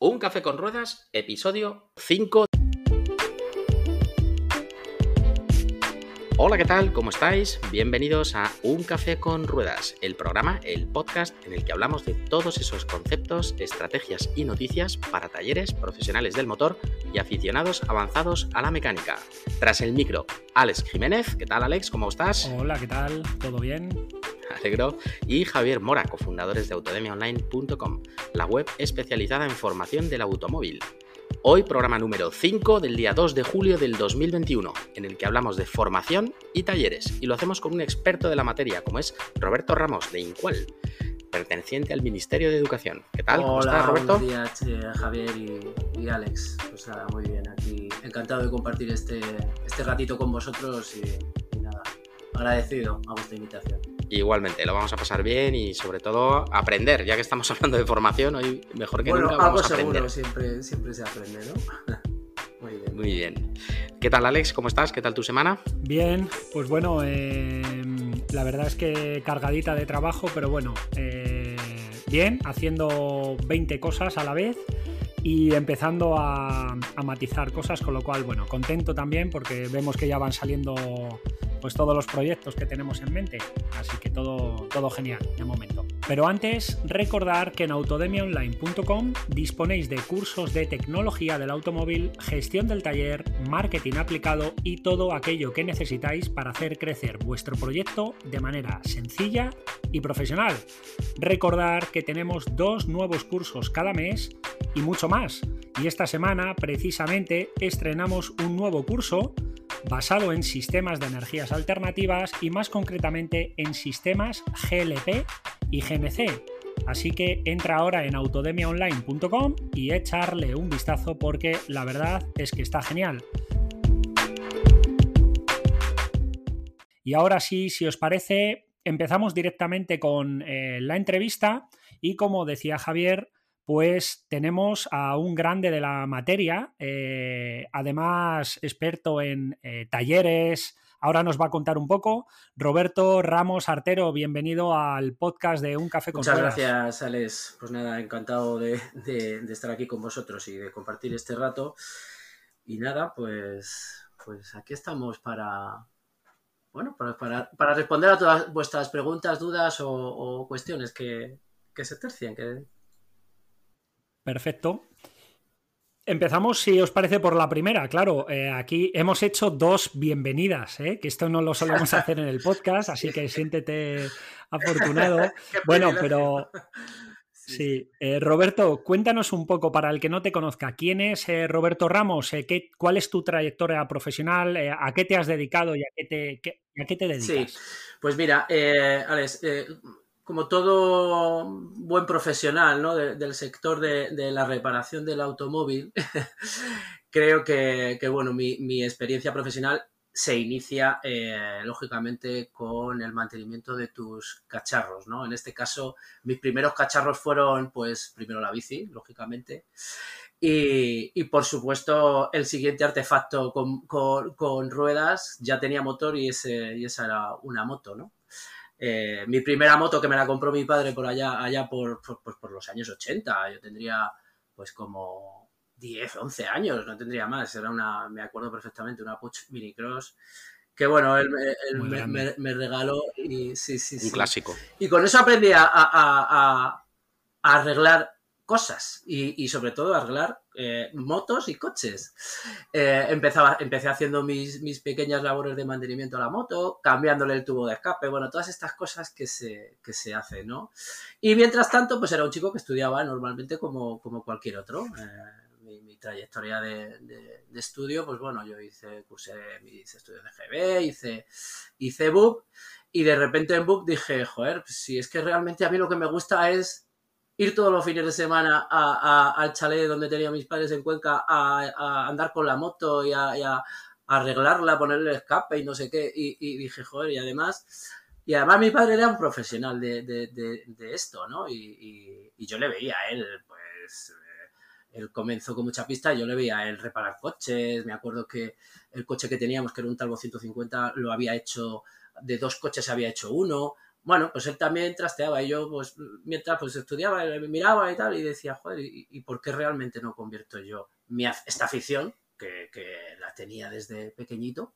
Un café con ruedas, episodio 5. Hola, ¿qué tal? ¿Cómo estáis? Bienvenidos a Un Café con Ruedas, el programa, el podcast en el que hablamos de todos esos conceptos, estrategias y noticias para talleres, profesionales del motor y aficionados avanzados a la mecánica. Tras el micro, Alex Jiménez. ¿Qué tal, Alex? ¿Cómo estás? Hola, ¿qué tal? ¿Todo bien? Alegro. Y Javier Mora, cofundadores de autodemiaonline.com, la web especializada en formación del automóvil. Hoy programa número 5 del día 2 de julio del 2021, en el que hablamos de formación y talleres, y lo hacemos con un experto de la materia, como es Roberto Ramos, de Incual, perteneciente al Ministerio de Educación. ¿Qué tal? ¿Cómo estás, Roberto? Buenos días, eh, Javier y, Alex. Pues nada, muy bien, aquí encantado de compartir este, este ratito con vosotros y, y nada, agradecido a vuestra invitación. Igualmente, lo vamos a pasar bien y sobre todo aprender, ya que estamos hablando de formación, hoy mejor que nunca vamos a aprender. siempre, siempre se aprende, ¿no? Muy bien. Muy bien. ¿Qué tal, Alex? ¿Cómo estás? ¿Qué tal tu semana? Bien, pues bueno, eh, la verdad es que cargadita de trabajo, pero bueno, eh, bien, haciendo 20 cosas a la vez y empezando a, a, matizar cosas, con lo cual, bueno, contento también porque vemos que ya van saliendo pues todos los proyectos que tenemos en mente. Así que todo, todo genial de momento. Pero antes, recordar que en autodemiaonline.com disponéis de cursos de tecnología del automóvil, gestión del taller, marketing aplicado y todo aquello que necesitáis para hacer crecer vuestro proyecto de manera sencilla y profesional. Recordar que tenemos dos nuevos cursos cada mes y mucho más. Y esta semana, precisamente, estrenamos un nuevo curso basado en sistemas de energías alternativas y más concretamente en sistemas GLP y GNC. Así que entra ahora en autodemiaonline.com y echarle un vistazo porque la verdad es que está genial. Y ahora sí, si os parece, empezamos directamente con eh, la entrevista y como decía Javier, pues tenemos a un grande de la materia, eh, además experto en eh, talleres. Ahora nos va a contar un poco. Roberto Ramos Artero, bienvenido al podcast de Un Café con Muchas gracias, Alex. Pues nada, encantado de, estar aquí con vosotros y de compartir este rato. Y nada, pues, pues aquí estamos para, bueno, para, responder a todas vuestras preguntas, dudas o, cuestiones que, que se tercien, que, Perfecto. Empezamos, si os parece, por la primera. Claro, eh, aquí hemos hecho dos bienvenidas, ¿eh? que esto no lo solemos hacer en el podcast, así que siéntete afortunado. bueno, pero sí. Eh, Roberto, cuéntanos un poco para el que no te conozca. ¿Quién es Roberto Ramos? ¿qué, ¿Cuál es tu trayectoria profesional? ¿A qué te has dedicado y a qué te, a qué te dedicas? Sí, pues mira, Alex, como todo buen profesional ¿no? del sector de, la reparación del automóvil, creo que, bueno, mi, experiencia profesional se inicia eh, lógicamente con el mantenimiento de tus cacharros, ¿no? En este caso, mis primeros cacharros fueron, pues, primero la bici, lógicamente, y, por supuesto el siguiente artefacto con, ruedas ya tenía motor y, ese, y esa era una moto, ¿no? Eh, mi primera moto que me la compró mi padre por allá, allá por, por, los años 80, yo tendría pues como 10, 11 años, no tendría más, era una, me acuerdo perfectamente, una Puch Minicross, que bueno, él, me, regaló y sí, sí, Un clásico. Y con eso aprendí a, a arreglar cosas y, sobre todo arreglar eh, motos y coches. Eh, empezaba, empecé haciendo mis, mis, pequeñas labores de mantenimiento a la moto, cambiándole el tubo de escape, bueno, todas estas cosas que se, que se hacen, ¿no? Y mientras tanto, pues era un chico que estudiaba normalmente como, como cualquier otro. Eh, mi, trayectoria de, de, estudio, pues bueno, yo hice, cursé mis estudios de GB, hice, hice BUP, y de repente en BUP dije, joder, pues si es que realmente a mí lo que me gusta es ir todos los fines de semana al chalet donde tenía mis padres en Cuenca a, andar con la moto y a, arreglarla, ponerle escape y no sé qué. Y, dije, joder, y además, y además mi padre era un profesional de, esto, ¿no? Y, yo le veía a él, pues, eh, él comenzó con mucha pista, yo le veía a él reparar coches, me acuerdo que el coche que teníamos, que era un Talbot 150, lo había hecho, de dos coches había hecho uno, bueno, pues él también trasteaba y yo, pues, mientras pues estudiaba, me miraba y tal, y decía, joder, ¿y, por qué realmente no convierto yo mi, esta afición, que, la tenía desde pequeñito,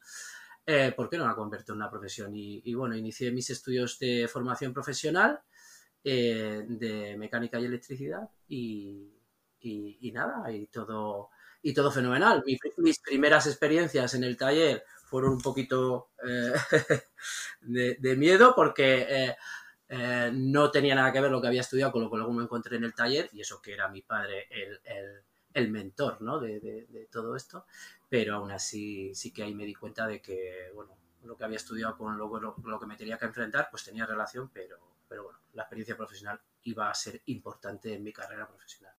eh, ¿por qué no la convierto en una profesión? Y, bueno, inicié mis estudios de formación profesional eh, de mecánica y electricidad y, nada, y todo, y todo fenomenal. mis primeras experiencias en el taller fueron un poquito eh, de, miedo porque eh, eh, no tenía nada que ver lo que había estudiado con lo que luego me encontré en el taller y eso que era mi padre el, mentor ¿no? de, todo esto, pero aún así sí que ahí me di cuenta de que bueno, lo que había estudiado con lo, lo, que me tenía que enfrentar pues tenía relación, pero, pero bueno, la experiencia profesional iba a ser importante en mi carrera profesional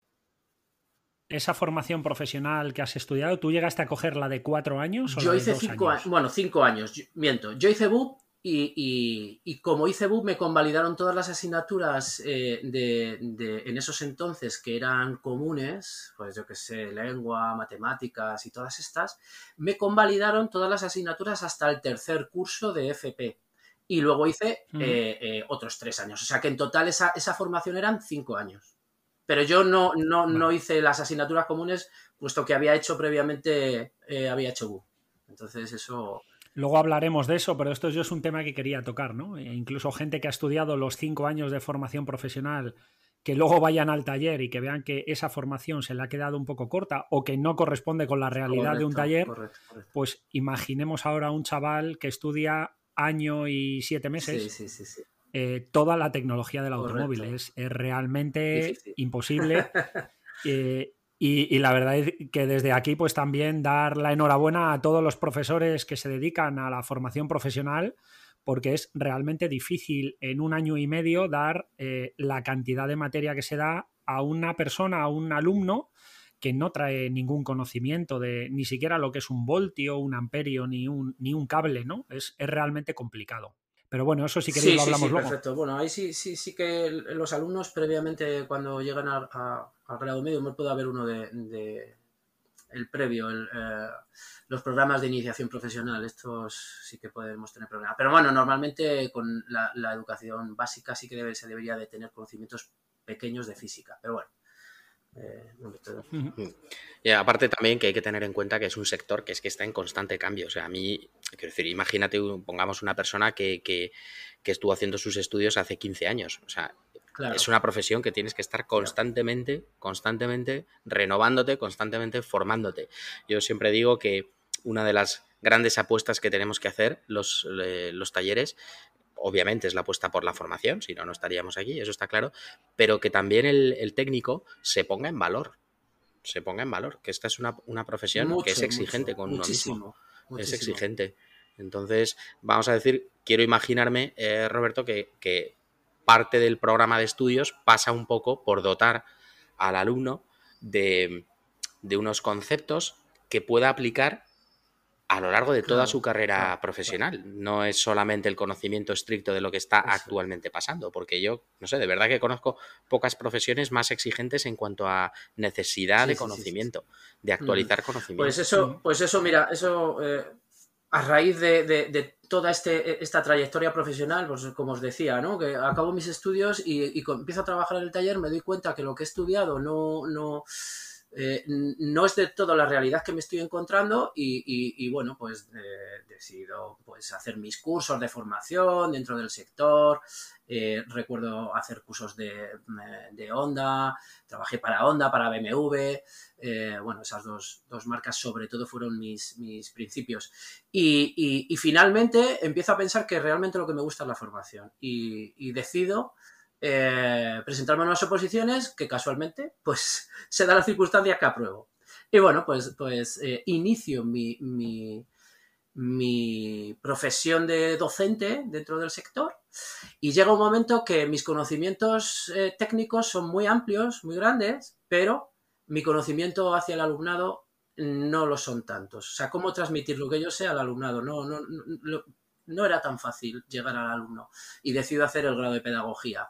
esa formación profesional que has estudiado, ¿tú llegaste a coger la de cuatro años? O yo hice cinco años? bueno, cinco años, miento. Yo hice BUP y, como hice BUP me convalidaron todas las asignaturas eh, de, en esos entonces que eran comunes, pues yo que sé, lengua, matemáticas y todas estas, me convalidaron todas las asignaturas hasta el tercer curso de FP. Y luego hice eh, eh, otros tres años. O sea que en total esa, esa formación eran cinco años. Pero yo no, no, no hice las asignaturas comunes, puesto que había hecho previamente, eh, había hecho BU. Entonces eso... Luego hablaremos de eso, pero esto yo es un tema que quería tocar, ¿no? E incluso gente que ha estudiado los cinco años de formación profesional, que luego vayan al taller y que vean que esa formación se le ha quedado un poco corta o que no corresponde con la realidad de un taller, pues imaginemos ahora un chaval que estudia año y siete meses sí, sí, sí, eh, toda la tecnología del automóvil. Es, realmente imposible. Eh, y, la verdad es que desde aquí, pues también dar la enhorabuena a todos los profesores que se dedican a la formación profesional, porque es realmente difícil en un año y medio dar eh, la cantidad de materia que se da a una persona, a un alumno que no trae ningún conocimiento de ni siquiera lo que es un voltio, un amperio, ni un, ni un cable, ¿no? Es, es realmente complicado. Pero bueno, eso sí que lo hablamos sí, Perfecto. Bueno, ahí sí, sí, sí que los alumnos previamente cuando llegan al grado medio, me puede haber uno de, el previo, eh, los programas de iniciación profesional, estos sí que podemos tener problemas. Pero bueno, normalmente con la, educación básica sí que debe, se debería de tener conocimientos pequeños de física. Pero bueno, eh, y aparte también que hay que tener en cuenta que es un sector que es que está en constante cambio. O sea, a mí, quiero decir, imagínate, pongamos una persona que, estuvo haciendo sus estudios hace 15 años. O sea, es una profesión que tienes que estar constantemente, constantemente renovándote, constantemente formándote. Yo siempre digo que una de las grandes apuestas que tenemos que hacer los, eh, los talleres obviamente es la apuesta por la formación, si no, no estaríamos aquí, eso está claro, pero que también el, técnico se ponga en valor, se ponga en valor, que esta es una, profesión que es exigente con uno mismo, es exigente. Entonces, vamos a decir, quiero imaginarme, eh, Roberto, que, que parte del programa de estudios pasa un poco por dotar al alumno de, de unos conceptos que pueda aplicar a lo largo de toda su carrera profesional. No es solamente el conocimiento estricto de lo que está actualmente pasando, porque yo, no sé, de verdad que conozco pocas profesiones más exigentes en cuanto a necesidad de conocimiento, de actualizar conocimiento. Pues eso, pues eso, mira, eso eh, a raíz de, toda este, esta trayectoria profesional, pues como os decía, ¿no? Que acabo mis estudios y, y empiezo a trabajar en el taller, me doy cuenta que lo que he estudiado no, no eh, no es de todo la realidad que me estoy encontrando y, bueno, pues eh, decido pues, hacer mis cursos de formación dentro del sector. Eh, recuerdo hacer cursos de, de, Honda, trabajé para Honda, para BMW. bueno, esas dos, marcas sobre todo fueron mis, mis principios. Y, finalmente empiezo a pensar que realmente lo que me gusta es la formación y decido eh, presentarme a unas oposiciones que casualmente pues se da la circunstancia que apruebo. Y bueno, pues, pues eh, inicio mi, mi, profesión de docente dentro del sector y llega un momento que mis conocimientos eh, técnicos son muy amplios, muy grandes, pero mi conocimiento hacia el alumnado no lo son tantos. O sea, cómo transmitir lo que yo sé al alumnado. No, no, no, no era tan fácil llegar al alumno y decido hacer el grado de pedagogía.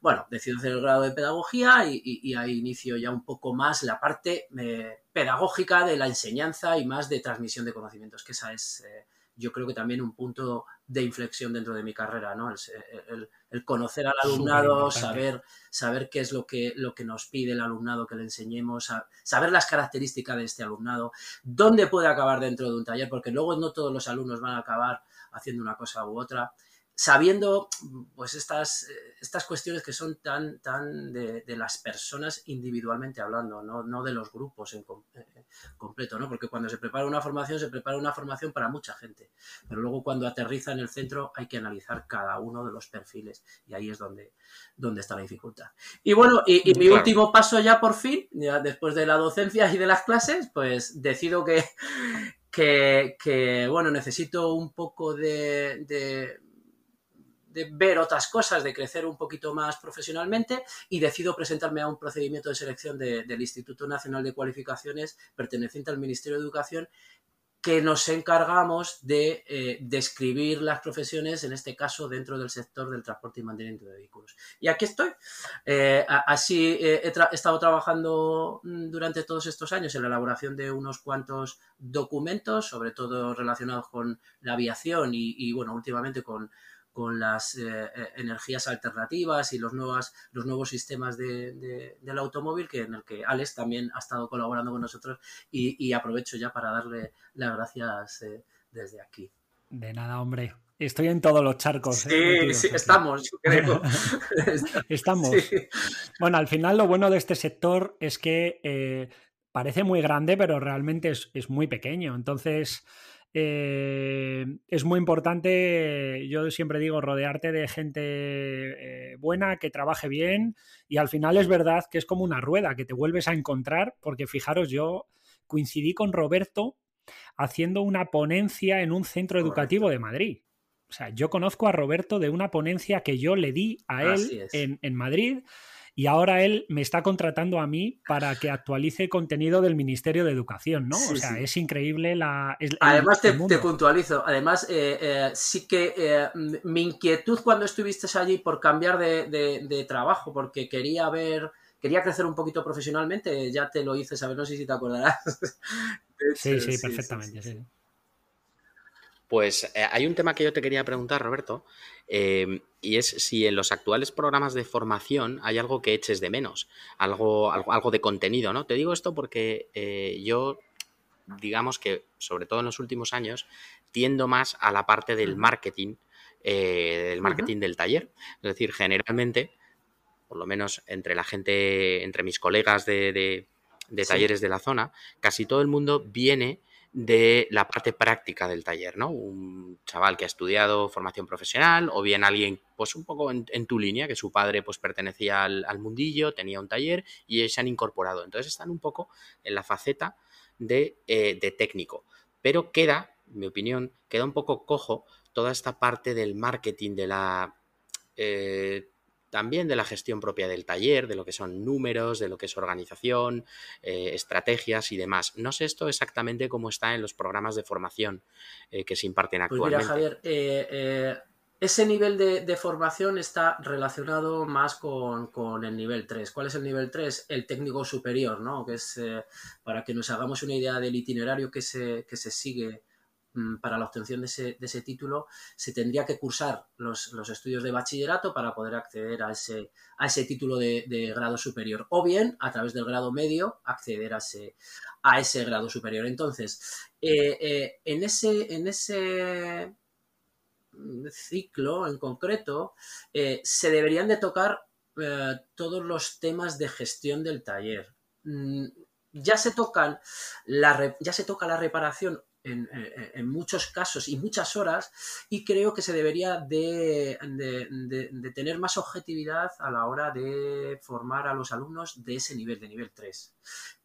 Bueno, decido hacer el grado de pedagogía y, ahí inicio ya un poco más la parte eh, pedagógica de la enseñanza y más de transmisión de conocimientos, que esa es, eh, yo creo que también un punto de inflexión dentro de mi carrera, ¿no? El, conocer al alumnado, saber, saber qué es lo que, lo que nos pide el alumnado que le enseñemos, saber las características de este alumnado, dónde puede acabar dentro de un taller, porque luego no todos los alumnos van a acabar haciendo una cosa u otra sabiendo pues estas, estas cuestiones que son tan, tan de, las personas individualmente hablando, no, de los grupos en eh, completo, ¿no? Porque cuando se prepara una formación, se prepara una formación para mucha gente, pero luego cuando aterriza en el centro hay que analizar cada uno de los perfiles y ahí es donde, donde está la dificultad. Y bueno, y, mi último paso ya por fin, ya después de la docencia y de las clases, pues decido que, que, bueno, necesito un poco de de ver otras cosas, de crecer un poquito más profesionalmente y decido presentarme a un procedimiento de selección del Instituto Nacional de Cualificaciones perteneciente al Ministerio de Educación que nos encargamos de eh, describir las profesiones, en este caso dentro del sector del transporte y mantenimiento de vehículos. Y aquí estoy. Eh, así eh, he, estado trabajando mm, durante todos estos años en la elaboración de unos cuantos documentos, sobre todo relacionados con la aviación y bueno, últimamente con, con las eh, eh, energías alternativas y los, nuevas, los nuevos sistemas de, del automóvil, que en el que Alex también ha estado colaborando con nosotros y, aprovecho ya para darle las gracias eh, desde aquí. De nada, hombre. Estoy en todos los charcos. Sí, sí, estamos, creo. estamos. Bueno, al final lo bueno de este sector es que parece muy grande, pero realmente es, es muy pequeño. Entonces, eh, es muy importante, yo siempre digo, rodearte de gente eh, buena, que trabaje bien y al final es verdad que es como una rueda, que te vuelves a encontrar, porque fijaros, yo coincidí con Roberto haciendo una ponencia en un centro educativo de Madrid. O sea, yo conozco a Roberto de una ponencia que yo le di a él en, en Madrid y ahora él me está contratando a mí para que actualice contenido del Ministerio de Educación, ¿no? o sea, es increíble la... además, te, puntualizo, además, eh, eh, sí que eh, mi inquietud cuando estuviste allí por cambiar de, trabajo, porque quería ver quería crecer un poquito profesionalmente, ya te lo hice saber, no sé si te acordarás. sí, sí, perfectamente, sí. Pues hay un tema que yo te quería preguntar, Roberto, y es si en los actuales programas de formación hay algo que eches de menos, algo, algo, de contenido, ¿no? Te digo esto porque eh, yo, digamos que, sobre todo en los últimos años, tiendo más a la parte del marketing, eh, del marketing del taller. Es decir, generalmente, por lo menos entre la gente, entre mis colegas de, talleres de la zona, casi todo el mundo viene de la parte práctica del taller, ¿no? Un chaval que ha estudiado formación profesional o bien alguien, pues un poco en, tu línea, que su padre pues pertenecía al, mundillo, tenía un taller y se han incorporado. Entonces están un poco en la faceta de, eh, de técnico. Pero queda, en mi opinión, queda un poco cojo toda esta parte del marketing, de la... Eh, también de la gestión propia del taller, de lo que son números, de lo que es organización, eh, estrategias y demás. No sé esto exactamente cómo está en los programas de formación eh, que se imparten actualmente. Pues mira, Javier, eh, ese nivel de, formación está relacionado más con, el nivel 3. ¿Cuál es el nivel 3? El técnico superior, ¿no? Que es, para que nos hagamos una idea del itinerario que se, que se sigue para la obtención de ese, título se tendría que cursar los, estudios de bachillerato para poder acceder a ese, a ese título de, grado superior o bien a través del grado medio acceder a ese, a ese grado superior. Entonces, eh, eh, en, ese, en ese ciclo en concreto eh, se deberían de tocar todos los temas de gestión del taller. Mm, ya se tocan la, ya se toca la reparación en, muchos casos y muchas horas y creo que se debería de, tener más objetividad a la hora de formar a los alumnos de ese nivel, de nivel 3,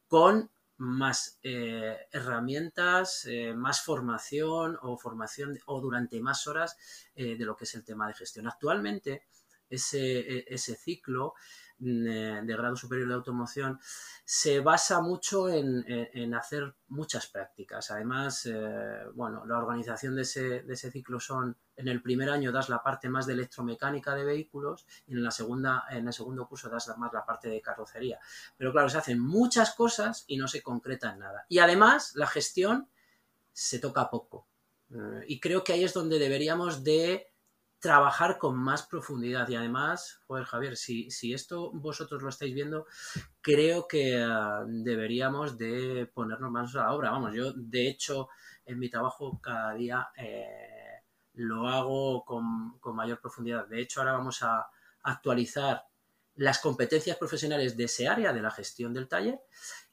con más eh, herramientas, eh, más formación o formación o durante más horas eh, de lo que es el tema de gestión. Actualmente ese, ese ciclo de grado superior de automoción se basa mucho en, hacer muchas prácticas. Además, eh, bueno, la organización de ese, ciclo son, en el primer año das la parte más de electromecánica de vehículos y en, la segunda, en el segundo curso das más la parte de carrocería. Pero claro, se hacen muchas cosas y no se concreta en nada. Y además, la gestión se toca poco. Eh, y creo que ahí es donde deberíamos de trabajar con más profundidad. Y además, joder, Javier, si, si esto vosotros lo estáis viendo, creo que uh, deberíamos de ponernos más a la obra. Vamos, yo de hecho en mi trabajo cada día eh, lo hago con, con, mayor profundidad. De hecho, ahora vamos a actualizar las competencias profesionales de ese área, de la gestión del taller,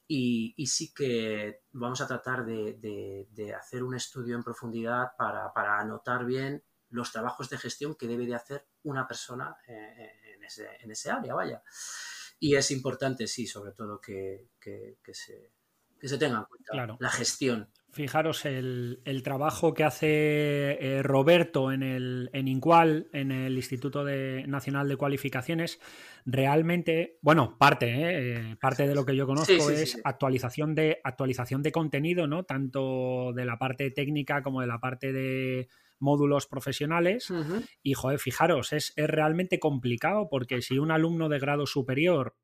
y, y sí que vamos a tratar de, de, de, hacer un estudio en profundidad para, para anotar bien los trabajos de gestión que debe de hacer una persona eh, en, ese, en, ese, área, vaya. Y es importante, sí, sobre todo que, que, que se, se, tenga en cuenta claro. la gestión. Fijaros el, el trabajo que hace eh, Roberto en, el, en INCUAL, en el Instituto de, Nacional de Cualificaciones, realmente, bueno, parte, ¿eh? parte de lo que yo conozco sí, sí, es sí, Actualización, de, actualización de contenido, ¿no? Tanto de la parte técnica como de la parte de, módulos profesionales. Uh -huh. Y, joder, fijaros, es, es, realmente complicado porque si un alumno de grado superior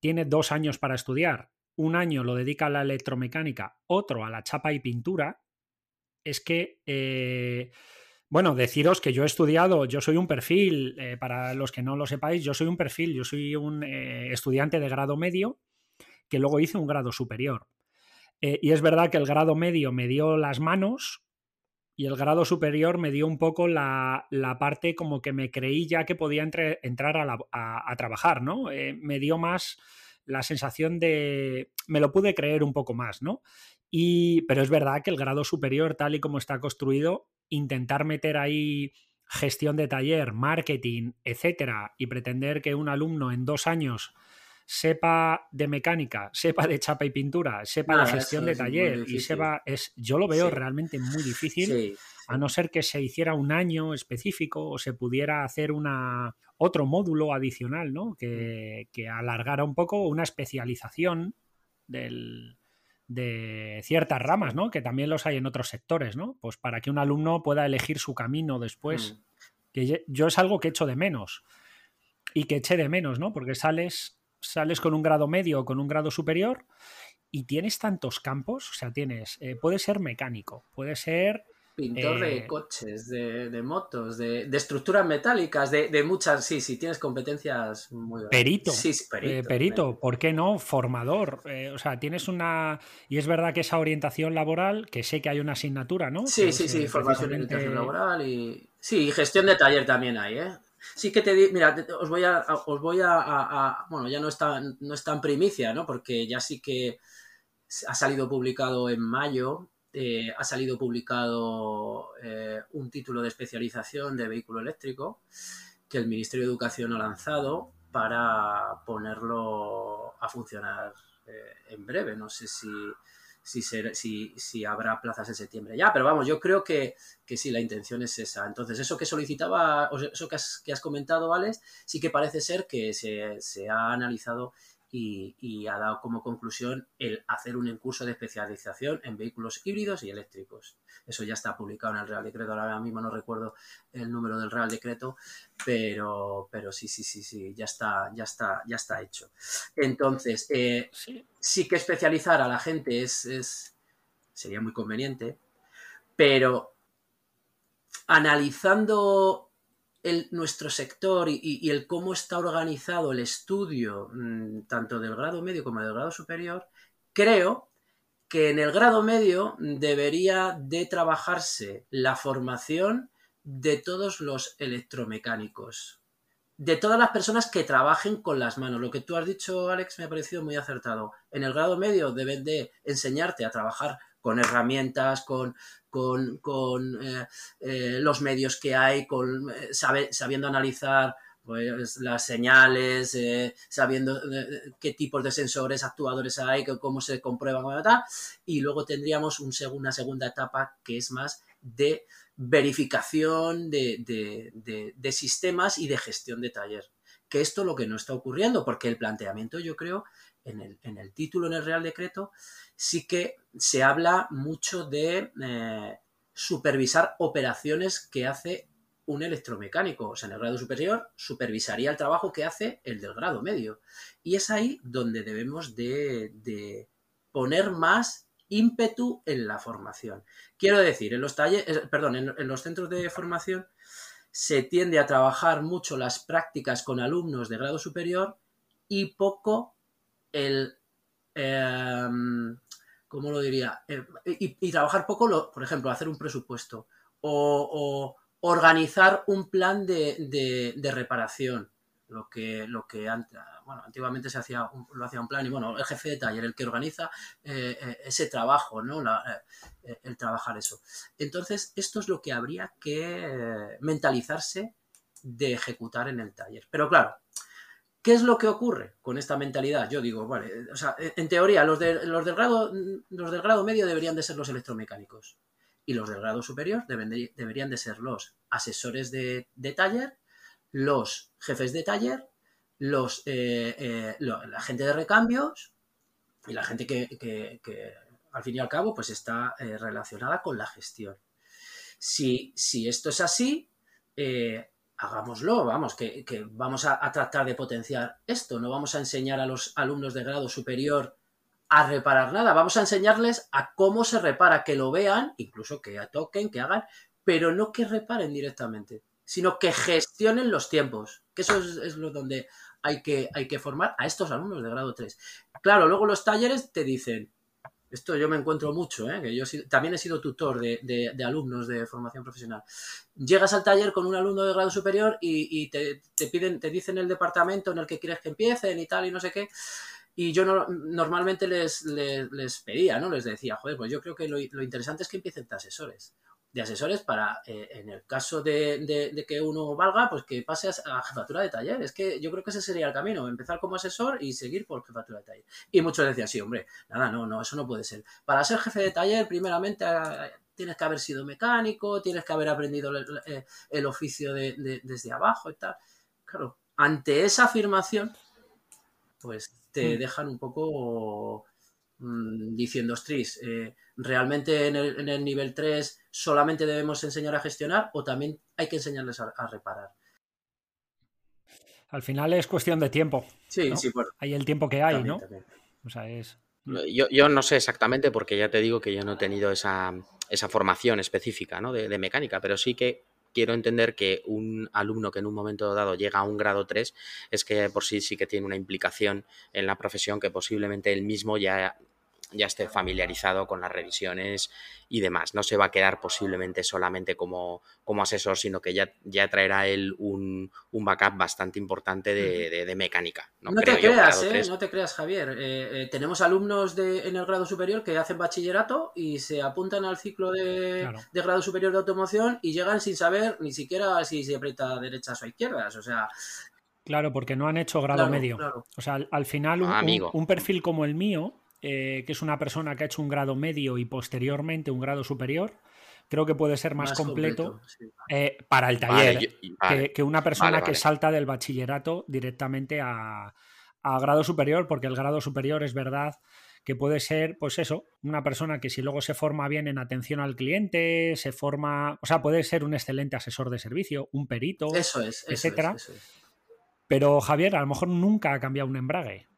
tiene dos años para estudiar, un año lo dedica a la electromecánica, otro a la chapa y pintura, es que... Eh, bueno, deciros que yo he estudiado, yo soy un perfil, eh, para los que no lo sepáis, yo soy un perfil, yo soy un eh, estudiante de grado medio que luego hice un grado superior. Eh, y es verdad que el grado medio me dio las manos, y el grado superior me dio un poco la, la parte como que me creí ya que podía entre, entrar a, trabajar, ¿no? Eh, me dio más la sensación de... me lo pude creer un poco más, ¿no? Y, pero es verdad que el grado superior, tal y como está construido, intentar meter ahí gestión de taller, marketing, etcétera, y pretender que un alumno en dos años sepa de mecánica, sepa de chapa y pintura, sepa de gestión de taller y sepa es yo lo veo sí. realmente muy difícil sí, sí. a no ser que se hiciera un año específico o se pudiera hacer una otro módulo adicional, ¿no? Que, que alargara un poco una especialización del, de ciertas ramas, ¿no? Que también los hay en otros sectores, ¿no? Pues para que un alumno pueda elegir su camino después. Mm. Que yo es algo que echo de menos y que eché de menos, ¿no? Porque sales sales con un grado medio o con un grado superior y tienes tantos campos, o sea, tienes, eh, puede ser mecánico, puede ser... Pintor eh, de coches, de, de motos, de, de, estructuras metálicas, de, de, muchas, sí, sí, tienes competencias muy. Perito, sí, sí, perito, eh, perito ¿por qué no? Formador, eh, o sea, tienes una... Y es verdad que esa orientación laboral, que sé que hay una asignatura, ¿no? Sí, sí, sí, formación y orientación laboral y... Sí, gestión de taller también hay, ¿eh? Sí que te di, mira, os voy a, os voy a, bueno, ya no está, no está en primicia, ¿no? Porque ya sí que ha salido publicado en mayo, eh, ha salido publicado eh, un título de especialización de vehículo eléctrico que el Ministerio de Educación ha lanzado para ponerlo a funcionar eh, en breve. No sé si, si, si, si, habrá plazas en septiembre ya, pero vamos, yo creo que, que sí, la intención es esa. Entonces, eso que solicitaba, o eso que has, que has comentado, Alex, sí que parece ser que se, se ha analizado y, y, ha dado como conclusión el hacer un curso de especialización en vehículos híbridos y eléctricos. Eso ya está publicado en el Real Decreto, ahora mismo no recuerdo el número del Real Decreto, pero, pero sí, sí, sí, sí, ya está, ya está, ya está hecho. Entonces, eh, sí. sí. que especializar a la gente es, es sería muy conveniente, pero analizando el, nuestro sector y, el cómo está organizado el estudio, mmm, tanto del grado medio como del grado superior, creo que en el grado medio debería de trabajarse la formación de todos los electromecánicos, de todas las personas que trabajen con las manos. Lo que tú has dicho, Alex, me ha parecido muy acertado. En el grado medio deben de enseñarte a trabajar con herramientas, con, con, eh, eh, los medios que hay, eh, sabiendo analizar pues, las señales, sabiendo qué tipos de sensores, actuadores hay, cómo se comprueban, y luego tendríamos un, una segunda etapa que es más de verificación de, sistemas y de gestión de taller. Que esto es lo que no está ocurriendo, porque el planteamiento, yo creo, en el título, en el Real Decreto, sí que se habla mucho de eh, supervisar operaciones que hace un electromecánico, o sea, en el grado superior, supervisaría el trabajo que hace el del grado medio. Y es ahí donde debemos de, de poner más ímpetu en la formación. Quiero decir, en los talleres, perdón, en, los centros de formación se tiende a trabajar mucho las prácticas con alumnos de grado superior y poco el, em, ¿cómo lo diría? Eh, y, trabajar poco, lo, por ejemplo, hacer un presupuesto o, organizar un plan de, de reparación lo que, lo que bueno, antiguamente se hacía lo hacía un plan y bueno, el jefe de taller, el que organiza eh, eh, ese trabajo, ¿no? El trabajar eso. Entonces, esto es lo que habría que mentalizarse de ejecutar en el taller. Pero claro, ¿Qué es lo que ocurre con esta mentalidad? Yo digo, vale, o sea, en teoría, los, de, los, del grado, los del grado medio deberían de ser los electromecánicos y los del grado superior deberían de ser los asesores de, taller los jefes de taller, los, eh, eh, la gente de recambios y la gente que, al fin y al cabo pues está eh, relacionada con la gestión. Si, si, esto es así, hagámoslo, vamos, que, vamos a, tratar de potenciar esto, no vamos a enseñar a los alumnos de grado superior a reparar nada, vamos a enseñarles a cómo se repara, que lo vean, incluso que toquen, que hagan, pero no que reparen directamente sino que gestionen los tiempos, que eso es, lo donde hay que, hay que formar a estos alumnos de grado 3. Claro, luego los talleres te dicen, esto yo me encuentro mucho, ¿eh? que yo también he sido tutor de, alumnos de formación profesional. Llegas al taller con un alumno de grado superior y, te, piden, te dicen el departamento en el que quieres que empiecen y tal y no sé qué. Y yo no, normalmente les, les, pedía, ¿no? Les decía, joder, pues yo creo que lo, lo interesante es que empiecen de asesores de asesores para, eh, en el caso de, que uno valga, pues que pase a, jefatura de taller. Es que yo creo que ese sería el camino, empezar como asesor y seguir por jefatura de taller. Y muchos decían, sí, hombre, nada, no, no, eso no puede ser. Para ser jefe de taller, primeramente eh, tienes que haber sido mecánico, tienes que haber aprendido el, eh, oficio desde abajo y tal. Claro, ante esa afirmación, pues te mm. dejan un poco mm, diciendo, ostris, ¿realmente en el, en el nivel 3 solamente debemos enseñar a gestionar o también hay que enseñarles a, reparar. Al final es cuestión de tiempo. Sí, sí, Hay el tiempo que hay, ¿no? O sea, es. Yo, no sé exactamente porque ya te digo que yo no he tenido esa, formación específica ¿no? de, mecánica, pero sí que quiero entender que un alumno que en un momento dado llega a un grado 3 es que por sí sí que tiene una implicación en la profesión que posiblemente él mismo ya ya esté familiarizado con las revisiones y demás. No se va a quedar posiblemente solamente como, como asesor, sino que ya, ya traerá él un, backup bastante importante de, mecánica. No, te creas, ¿eh? no te creas, Javier. Eh, eh, tenemos alumnos de, en el grado superior que hacen bachillerato y se apuntan al ciclo de, grado superior de automoción y llegan sin saber ni siquiera si se aprieta derechas o izquierdas. O sea, Claro, porque no han hecho grado medio. O sea, al, final un, ah, un, perfil como el mío, eh, que es una persona que ha hecho un grado medio y posteriormente un grado superior, creo que puede ser más, completo, eh, para el taller que, una persona que salta del bachillerato directamente a, grado superior, porque el grado superior es verdad que puede ser, pues eso, una persona que si luego se forma bien en atención al cliente, se forma, o sea, puede ser un excelente asesor de servicio, un perito, eso es, etcétera. Pero Javier a lo mejor nunca ha cambiado un embrague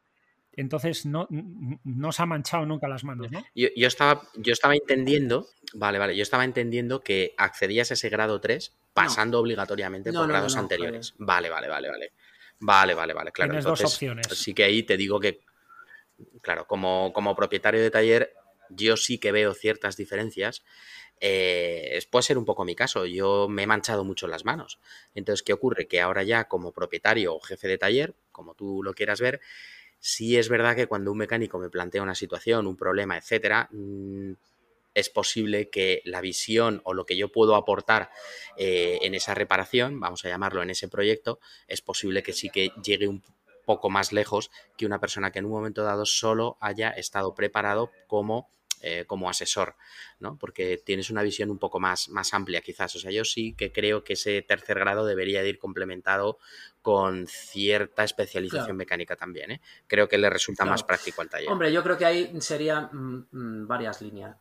entonces no, no se ha manchado nunca las manos, ¿no? Yo, estaba, yo estaba entendiendo, vale, vale, yo estaba entendiendo que accedías a ese grado 3 pasando obligatoriamente por grados anteriores. Vale, vale, vale, vale. Vale, vale, vale, claro. Tienes dos opciones. Sí que ahí te digo que, claro, como, como propietario de taller, yo sí que veo ciertas diferencias. Eh, puede ser un poco mi caso, yo me he manchado mucho las manos. Entonces, ¿qué ocurre? Que ahora ya como propietario o jefe de taller, como tú lo quieras ver, Sí es verdad que cuando un mecánico me plantea una situación, un problema, etcétera, mm, es posible que la visión o lo que yo puedo aportar eh, en esa reparación, vamos a llamarlo en ese proyecto, es posible que sí que llegue un poco más lejos que una persona que en un momento dado solo haya estado preparado como eh, como asesor, ¿no? Porque tienes una visión un poco más, más amplia quizás. O sea, yo sí que creo que ese tercer grado debería ir complementado con cierta especialización mecánica también. ¿eh? Creo que le resulta más práctico al taller. Hombre, yo creo que ahí serían mm, mm, varias líneas.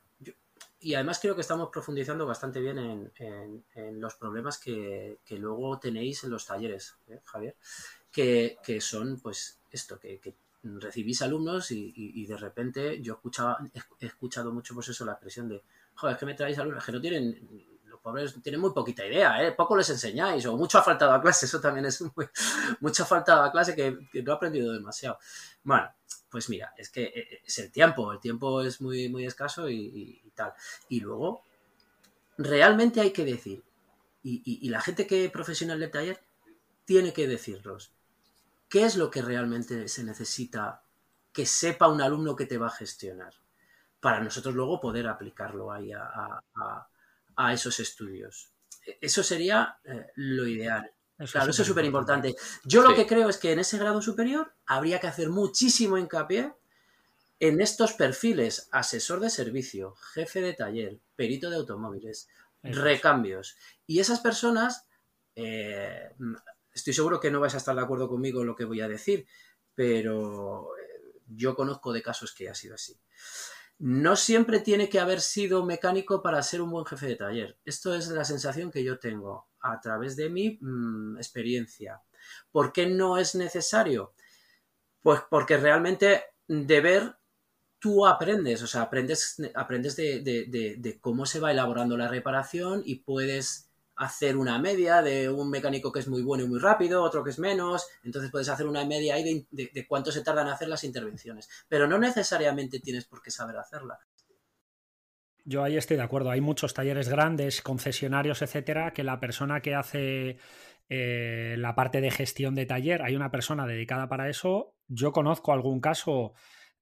y además creo que estamos profundizando bastante bien en, los problemas que, luego tenéis en los talleres, ¿eh, Javier, que, son pues esto, que recibís alumnos y, de repente yo escuchaba, he, escuchado mucho pues eso, la expresión de, joder, es que me traéis alumnos que no tienen, pobres tienen muy poquita idea, ¿eh? poco les enseñáis, o mucho ha faltado a clase, eso también es muy, mucho ha faltado a clase que, no he aprendido demasiado. Bueno, pues mira, es que eh, eh, es el tiempo, el tiempo es muy, muy escaso y, tal. Y luego, realmente hay que decir, y, la gente que es profesional del taller tiene que decirlos, ¿qué es lo que realmente se necesita que sepa un alumno que te va a gestionar? Para nosotros luego poder aplicarlo ahí a, esos estudios. E, eso sería eh, lo ideal. claro, eso es súper importante. Yo lo que creo es que en ese grado superior habría que hacer muchísimo hincapié en estos perfiles, asesor de servicio, jefe de taller, perito de automóviles, recambios. Y esas personas, eh, estoy seguro que no vais a estar de acuerdo conmigo en lo que voy a decir, pero eh, yo conozco de casos que ha sido así. No siempre tiene que haber sido mecánico para ser un buen jefe de taller. Esto es la sensación que yo tengo a través de mi mm, experiencia. ¿Por qué no es necesario? Pues porque realmente de ver tú aprendes, o sea, aprendes, aprendes de, cómo se va elaborando la reparación y puedes hacer una media de un mecánico que es muy bueno y muy rápido, otro que es menos, entonces puedes hacer una media ahí de, cuánto se tardan en hacer las intervenciones, pero no necesariamente tienes por qué saber hacerla. Yo ahí estoy de acuerdo. Hay muchos talleres grandes, concesionarios, etcétera, que la persona que hace eh, la parte de gestión de taller, hay una persona dedicada para eso. Yo conozco algún caso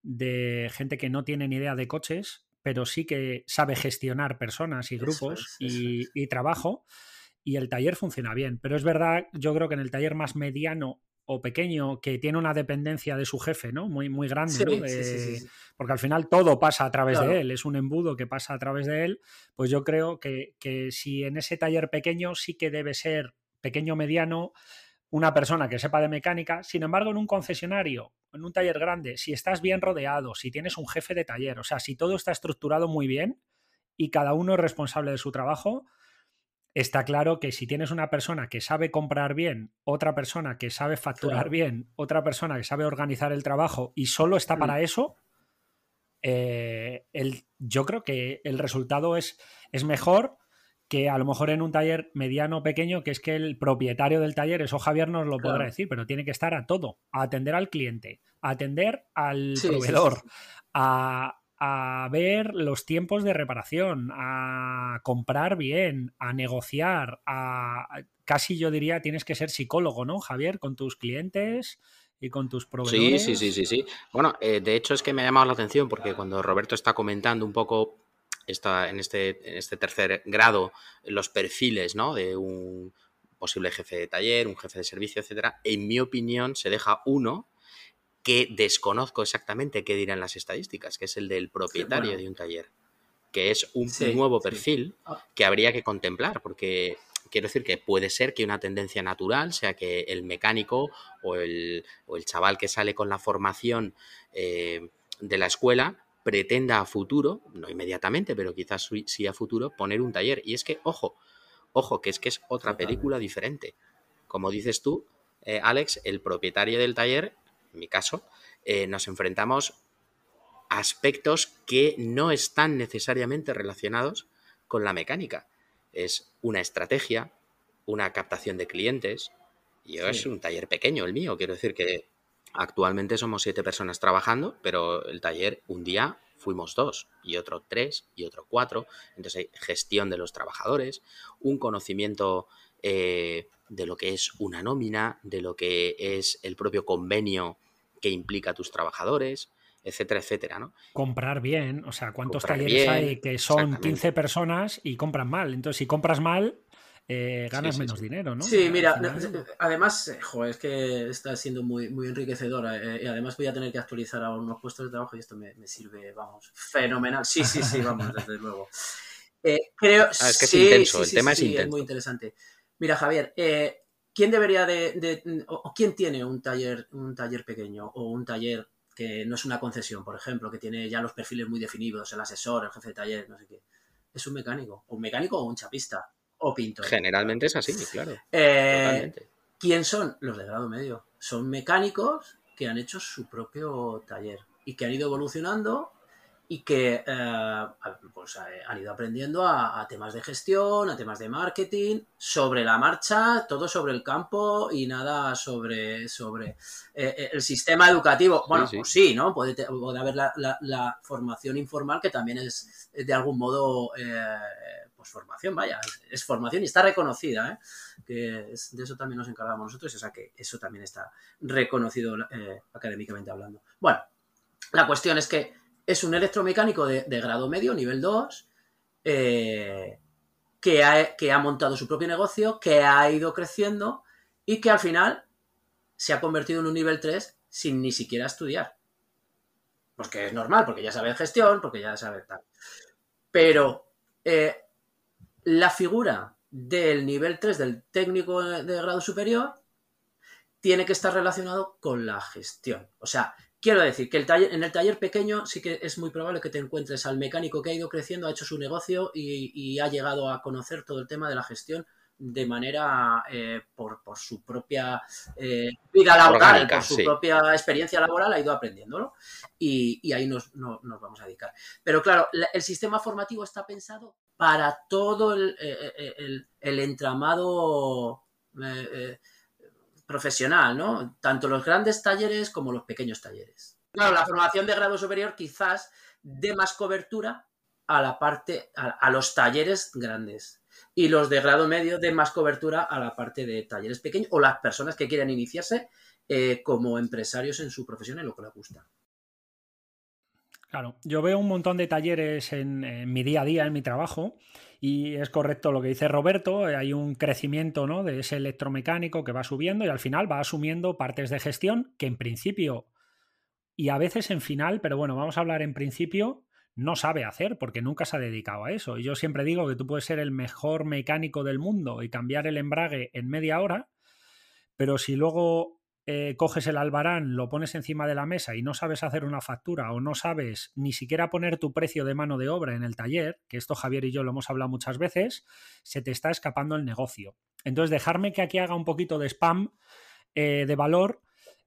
de gente que no tiene ni idea de coches, pero sí que sabe gestionar personas y grupos y, trabajo, y el taller funciona bien. Pero es verdad, yo creo que en el taller más mediano o pequeño que tiene una dependencia de su jefe, ¿no? Muy, muy grande, ¿no? porque al final todo pasa a través de él, es un embudo que pasa a través de él, pues yo creo que, que si en ese taller pequeño sí que debe ser pequeño mediano, una persona que sepa de mecánica. Sin embargo, en un concesionario, en un taller grande, si estás bien rodeado, si tienes un jefe de taller, o sea, si todo está estructurado muy bien y cada uno es responsable de su trabajo, está claro que si tienes una persona que sabe comprar bien, otra persona que sabe facturar bien, otra persona que sabe organizar el trabajo y solo está para mm. eso, eh, el, yo creo que el resultado es, es mejor que a lo mejor en un taller mediano o pequeño, que es que el propietario del taller, eso Javier nos lo podrá decir, pero tiene que estar a todo, a atender al cliente, a atender al proveedor, A, ver los tiempos de reparación, a comprar bien, a negociar, a casi yo diría tienes que ser psicólogo, ¿no, Javier? Con tus clientes y con tus proveedores. Sí, sí, sí, sí, sí. Bueno, eh, de hecho es que me ha llamado la atención porque cuando Roberto está comentando un poco en, este, en este tercer grado los perfiles ¿no? de un posible jefe de taller, un jefe de servicio, etcétera, en mi opinión se deja uno que desconozco exactamente qué dirán las estadísticas, que es el del propietario de un taller, que es un nuevo perfil ah. que habría que contemplar, porque quiero decir que puede ser que una tendencia natural sea que el mecánico o el, o el chaval que sale con la formación eh, de la escuela pretenda a futuro, no inmediatamente, pero quizás sí a futuro, poner un taller. Y es que, ojo, ojo, que es que es otra película diferente. Como dices tú, eh, Alex, el propietario del taller, en mi caso, eh, nos enfrentamos a aspectos que no están necesariamente relacionados con la mecánica. Es una estrategia, una captación de clientes. Y es un taller pequeño el mío, quiero decir que Actualmente somos siete personas trabajando, pero el taller un día fuimos dos y otro tres y otro cuatro. Entonces hay gestión de los trabajadores, un conocimiento eh, de lo que es una nómina, de lo que es el propio convenio que implica a tus trabajadores, etcétera, etcétera, ¿no? Comprar bien, o sea, ¿cuántos talleres hay que son 15 personas y compran mal? Entonces, si compras mal, eh, ganas menos dinero, ¿no? Sí, mira, además, eh, joder, es que está siendo muy, muy enriquecedora eh, y además voy a tener que actualizar a unos puestos de trabajo y esto me, sirve, vamos, fenomenal. Sí, sí, sí, vamos, desde luego. creo, ah, es que es intenso, el tema es intenso. Es muy interesante. Mira, Javier, ¿quién debería de, o quién tiene un taller, un taller pequeño o un taller que no es una concesión, por ejemplo, que tiene ya los perfiles muy definidos, el asesor, el jefe de taller, no sé qué? Es un mecánico, un mecánico o un chapista o pintor. Generalmente es así, claro. Eh, ¿Quién son? Los de grado medio. Son mecánicos que han hecho su propio taller y que han ido evolucionando y que eh, pues, eh, han ido aprendiendo a, temas de gestión, a temas de marketing, sobre la marcha, todo sobre el campo y nada sobre, sobre eh, el sistema educativo. Bueno, sí, pues sí ¿no? Puede, haber la, formación informal que también es de algún modo pues formación, vaya, es, formación y está reconocida, que de eso también nos encargamos nosotros, o sea que eso también está reconocido académicamente hablando. Bueno, la cuestión es que es un electromecánico de, grado medio, nivel 2, eh, que, ha, que ha montado su propio negocio, que ha ido creciendo y que al final se ha convertido en un nivel 3 sin ni siquiera estudiar. Porque es normal, porque ya sabe gestión, porque ya sabe tal. Pero eh, la figura del nivel 3 del técnico de grado superior tiene que estar relacionado con la gestión. O sea, Quiero decir que el taller, en el taller pequeño sí que es muy probable que te encuentres al mecánico que ha ido creciendo, ha hecho su negocio y, ha llegado a conocer todo el tema de la gestión de manera eh, por, su propia eh, vida laboral, por su propia experiencia laboral, ha ido aprendiéndolo y, ahí nos, vamos a dedicar. Pero claro, el sistema formativo está pensado para todo el, eh, el entramado profesional, ¿no? Tanto los grandes talleres como los pequeños talleres. Claro, la formación de grado superior quizás dé más cobertura a la parte, a, los talleres grandes. Y los de grado medio den más cobertura a la parte de talleres pequeños o las personas que quieran iniciarse eh, como empresarios en su profesión en lo que les gusta. Claro, yo veo un montón de talleres en, mi día a día, en mi trabajo, y es correcto lo que dice Roberto, eh, hay un crecimiento ¿no? de ese electromecánico que va subiendo y al final va asumiendo partes de gestión que en principio, y a veces en final, pero bueno, vamos a hablar en principio, no sabe hacer porque nunca se ha dedicado a eso. Y yo siempre digo que tú puedes ser el mejor mecánico del mundo y cambiar el embrague en media hora, pero si luego eh, coges el albarán, lo pones encima de la mesa y no sabes hacer una factura o no sabes ni siquiera poner tu precio de mano de obra en el taller, que esto Javier y yo lo hemos hablado muchas veces, se te está escapando el negocio. Entonces, dejarme que aquí haga un poquito de spam eh, de valor.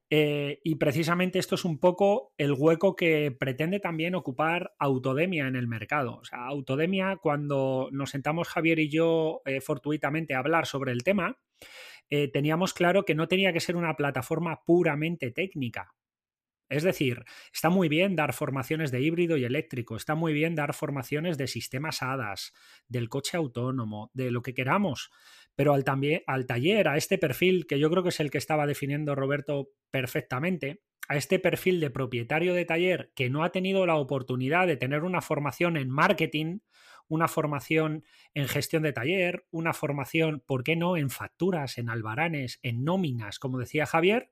Eh, y precisamente esto es un poco el hueco que pretende también ocupar Autodemia en el mercado. O sea, Autodemia, cuando nos sentamos Javier y yo fortuitamente a hablar sobre el tema, eh, teníamos claro que no tenía que ser una plataforma puramente técnica. Es decir, está muy bien dar formaciones de híbrido y eléctrico, está muy bien dar formaciones de sistemas HADAS, del coche autónomo, de lo que queramos, pero al, también, al taller, a este perfil, que yo creo que es el que estaba definiendo Roberto perfectamente, a este perfil de propietario de taller que no ha tenido la oportunidad de tener una formación en marketing una formación en gestión de taller, una formación, ¿por qué no?, en facturas, en albaranes, en nóminas, como decía Javier,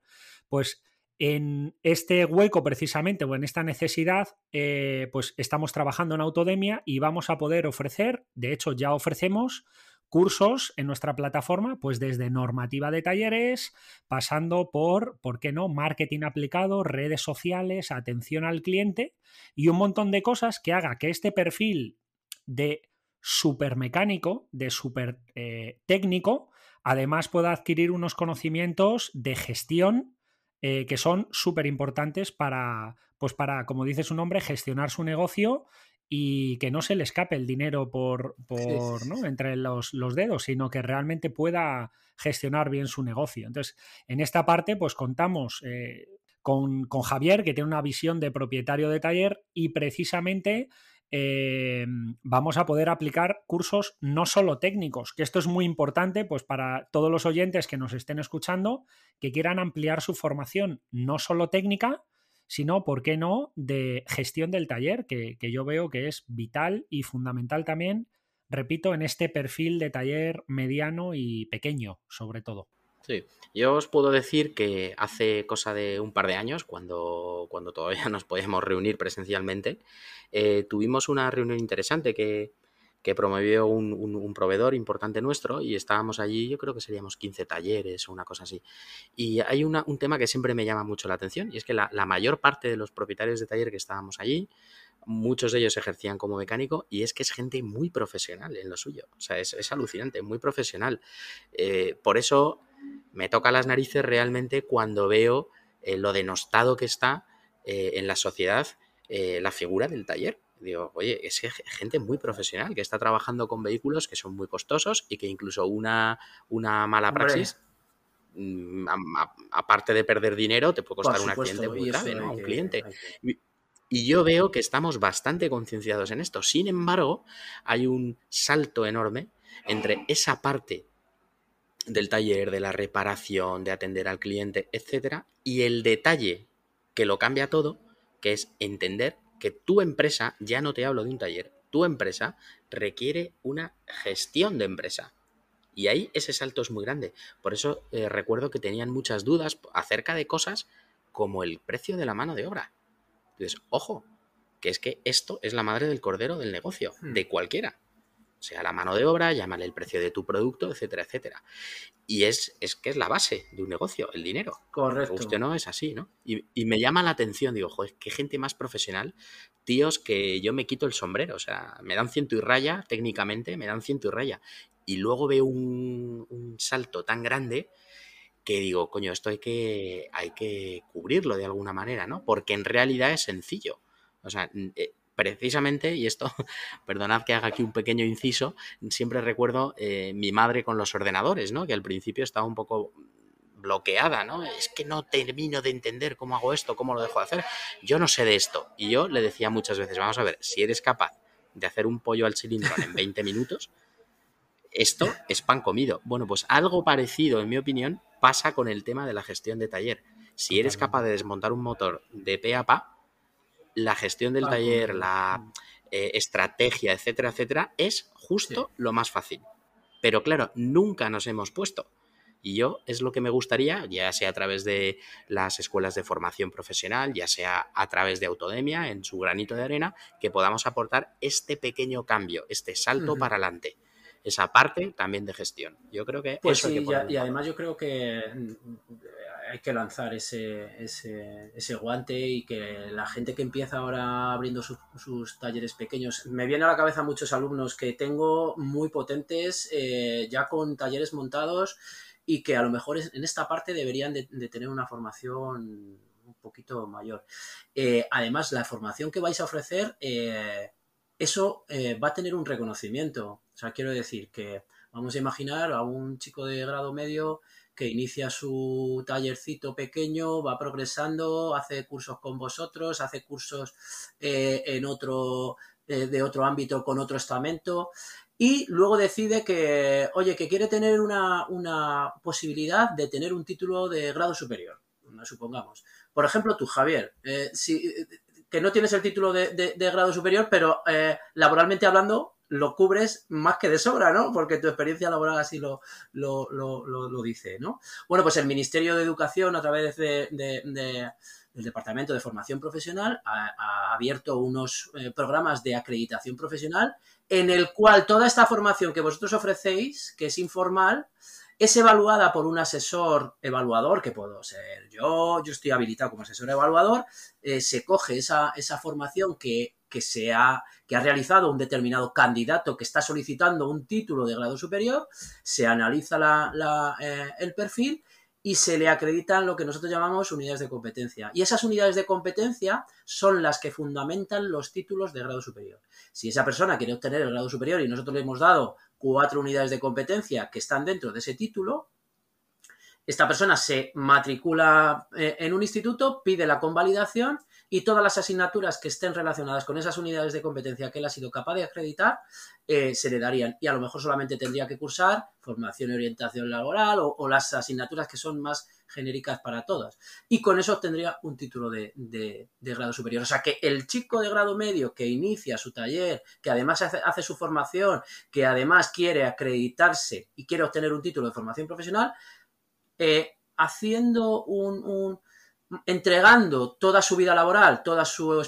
pues en este hueco precisamente o en esta necesidad, eh, pues estamos trabajando en Autodemia y vamos a poder ofrecer, de hecho ya ofrecemos cursos en nuestra plataforma, pues desde normativa de talleres, pasando por, ¿por qué no?, marketing aplicado, redes sociales, atención al cliente y un montón de cosas que haga que este perfil de supermecánico, de super eh, técnico, además pueda adquirir unos conocimientos de gestión eh, que son súper importantes para, pues para, como dice su nombre, gestionar su negocio y que no se le escape el dinero por, por ¿no? entre los, dedos, sino que realmente pueda gestionar bien su negocio. Entonces, en esta parte, pues contamos eh, con, con Javier, que tiene una visión de propietario de taller y precisamente eh, vamos a poder aplicar cursos no solo técnicos, que esto es muy importante pues para todos los oyentes que nos estén escuchando, que quieran ampliar su formación no solo técnica, sino, ¿por qué no?, de gestión del taller, que yo veo que es vital y fundamental también, repito, en este perfil de taller mediano y pequeño, sobre todo. Sí, yo os puedo decir que hace cosa de un par de años, cuando, cuando todavía nos podíamos reunir presencialmente, eh, tuvimos una reunión interesante que, promovió un, proveedor importante nuestro y estábamos allí, yo creo que seríamos 15 talleres o una cosa así. Y hay un tema que siempre me llama mucho la atención y es que la, mayor parte de los propietarios de taller que estábamos allí, muchos de ellos ejercían como mecánico y es que es gente muy profesional en lo suyo. O sea, es, alucinante, muy profesional. Eh, por eso me toca las narices realmente cuando veo eh, lo denostado que está eh, en la sociedad eh, la figura del taller. Digo, oye, es gente muy profesional que está trabajando con vehículos que son muy costosos y que incluso una, una mala praxis, mm, aparte de perder dinero, te puede costar un accidente muy grave ¿no? a un cliente. Y yo veo que estamos bastante concienciados en esto. Sin embargo, hay un salto enorme entre esa parte del taller, de la reparación, de atender al cliente, etcétera, y el detalle que lo cambia todo, que es entender que tu empresa, ya no te hablo de un taller, tu empresa requiere una gestión de empresa. Y ahí ese salto es muy grande. Por eso eh, recuerdo que tenían muchas dudas acerca de cosas como el precio de la mano de obra. Entonces, ojo, que es que esto es la madre del cordero del negocio, hmm. de cualquiera sea la mano de obra, llámale el precio de tu producto, etcétera, etcétera. Y es, es que es la base de un negocio, el dinero. Correcto. Usted no es así, ¿no? Y, me llama la atención, digo, joder, qué gente más profesional, tíos que yo me quito el sombrero, o sea, me dan ciento y raya, técnicamente, me dan ciento y raya. Y luego veo un, un salto tan grande que digo, coño, esto hay que, hay que cubrirlo de alguna manera, ¿no? Porque en realidad es sencillo. O sea, eh, precisamente, y esto, perdonad que haga aquí un pequeño inciso, siempre recuerdo eh, mi madre con los ordenadores, ¿no? Que al principio estaba un poco bloqueada, ¿no? Es que no termino de entender cómo hago esto, cómo lo dejo de hacer. Yo no sé de esto. Y yo le decía muchas veces, vamos a ver, si eres capaz de hacer un pollo al cilindro en 20 minutos, esto es pan comido. Bueno, pues algo parecido, en mi opinión, pasa con el tema de la gestión de taller. Si eres capaz de desmontar un motor de pe a pa, la gestión del taller, la eh, estrategia, etcétera, etcétera, es justo lo más fácil. Pero claro, nunca nos hemos puesto. Y yo es lo que me gustaría, ya sea a través de las escuelas de formación profesional, ya sea a través de Autodemia, en su granito de arena, que podamos aportar este pequeño cambio, este salto para adelante esa parte también de gestión. Yo creo que... Pues sí, y además yo creo que hay que lanzar ese, ese, guante y que la gente que empieza ahora abriendo sus talleres pequeños, me viene a la cabeza muchos alumnos que tengo muy potentes eh, ya con talleres montados y que a lo mejor en esta parte deberían de, tener una formación un poquito mayor. Eh, además, la formación que vais a ofrecer, eh, eso va a tener un reconocimiento. O sea, quiero decir que vamos a imaginar a un chico de grado medio que inicia su tallercito pequeño, va progresando, hace cursos con vosotros, hace cursos eh, en otro, eh, de otro ámbito con otro estamento y luego decide que, oye, que quiere tener una, posibilidad de tener un título de grado superior, supongamos. Por ejemplo, tú, Javier, eh, si, que no tienes el título de grado superior, pero laboralmente hablando, lo cubres más que de sobra, ¿no? Porque tu experiencia laboral así lo, lo, lo, dice, ¿no? Bueno, pues el Ministerio de Educación, a través de, del Departamento de Formación Profesional, ha, abierto unos eh, programas de acreditación profesional en el cual toda esta formación que vosotros ofrecéis, que es informal, es evaluada por un asesor evaluador, que puedo ser yo, yo estoy habilitado como asesor evaluador, eh, se coge esa, esa formación que que, se ha, que ha realizado un determinado candidato que está solicitando un título de grado superior, se analiza la, eh, el perfil y se le acreditan lo que nosotros llamamos unidades de competencia. Y esas unidades de competencia son las que fundamentan los títulos de grado superior. Si esa persona quiere obtener el grado superior y nosotros le hemos dado cuatro unidades de competencia que están dentro de ese título, esta persona se matricula eh, en un instituto, pide la convalidación y todas las asignaturas que estén relacionadas con esas unidades de competencia que él ha sido capaz de acreditar eh, se le darían. Y a lo mejor solamente tendría que cursar formación y orientación laboral o, las asignaturas que son más genéricas para todas. Y con eso obtendría un título de, grado superior. O sea que el chico de grado medio que inicia su taller, que además hace, su formación, que además quiere acreditarse y quiere obtener un título de formación profesional, eh, haciendo un entregando toda su vida laboral, toda su,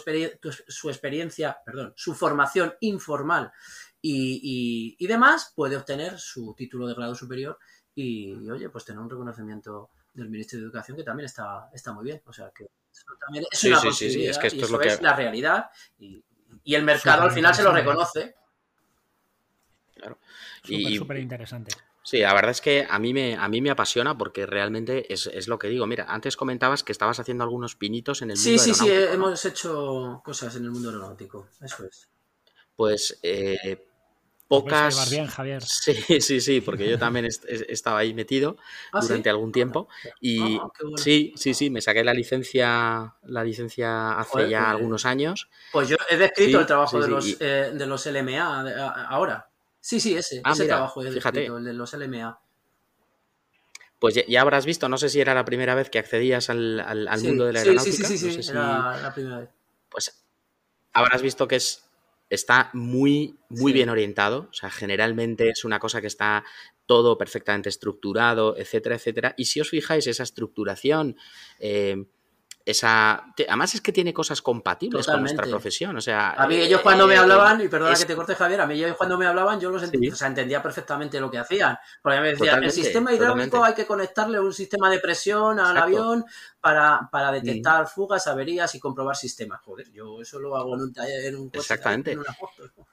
su experiencia, perdón, su formación informal y, demás, puede obtener su título de grado superior y, oye, pues tener un reconocimiento del Ministerio de Educación que también está, está muy bien. O sea, que eso también es una posibilidad es que esto es, lo que... es la realidad y, el mercado al final se lo reconoce. Claro. Súper, súper interesante. Sí, la verdad es que a mí me, a mí me apasiona porque realmente es, es lo que digo. Mira, antes comentabas que estabas haciendo algunos pinitos en el Sí, mundo sí, sí, aeronáutico, ¿no? hemos hecho cosas en el mundo aeronáutico. Eso es. Pues eh, a llevar pocas... bien, Javier. Sí, sí, sí, porque yo también est- est- estaba ahí metido ¿Ah, sí? durante algún tiempo y Ah, qué bueno. sí, sí, sí, me saqué la licencia, la licencia hace Joder, ya pues- algunos años. Pues yo he descrito Sí, el trabajo sí, de, sí, los, y- eh, de los LMA de- a- ahora. Sí, sí, ese. Ah, ese mira, trabajo fíjate. el de los LMA. Pues ya, ya habrás visto, no sé si era la primera vez que accedías al, al- al Sí, mundo de la aeronáutica. Sí, sí, sí, no sí, si- era la primera vez. pues habrás visto que es está muy muy Sí. bien orientado, o sea, generalmente es una cosa que está todo perfectamente estructurado, etcétera, etcétera. Y si os fijáis esa estructuración, eh, esa además es que tiene cosas compatibles con nuestra profesión, o sea, A mí ellos cuando me eh, hablaban, y perdona es- que te corte Javier, a mí ellos cuando me hablaban yo los ent- Sí. o sea, entendía perfectamente lo que hacían. Porque me decían, el sistema hidráulico totalmente. hay que conectarle un sistema de presión al Exacto. avión para, para detectar fugas, averías y comprobar sistemas. Joder, yo eso lo hago en un taller, en un coche, Exactamente. en una moto.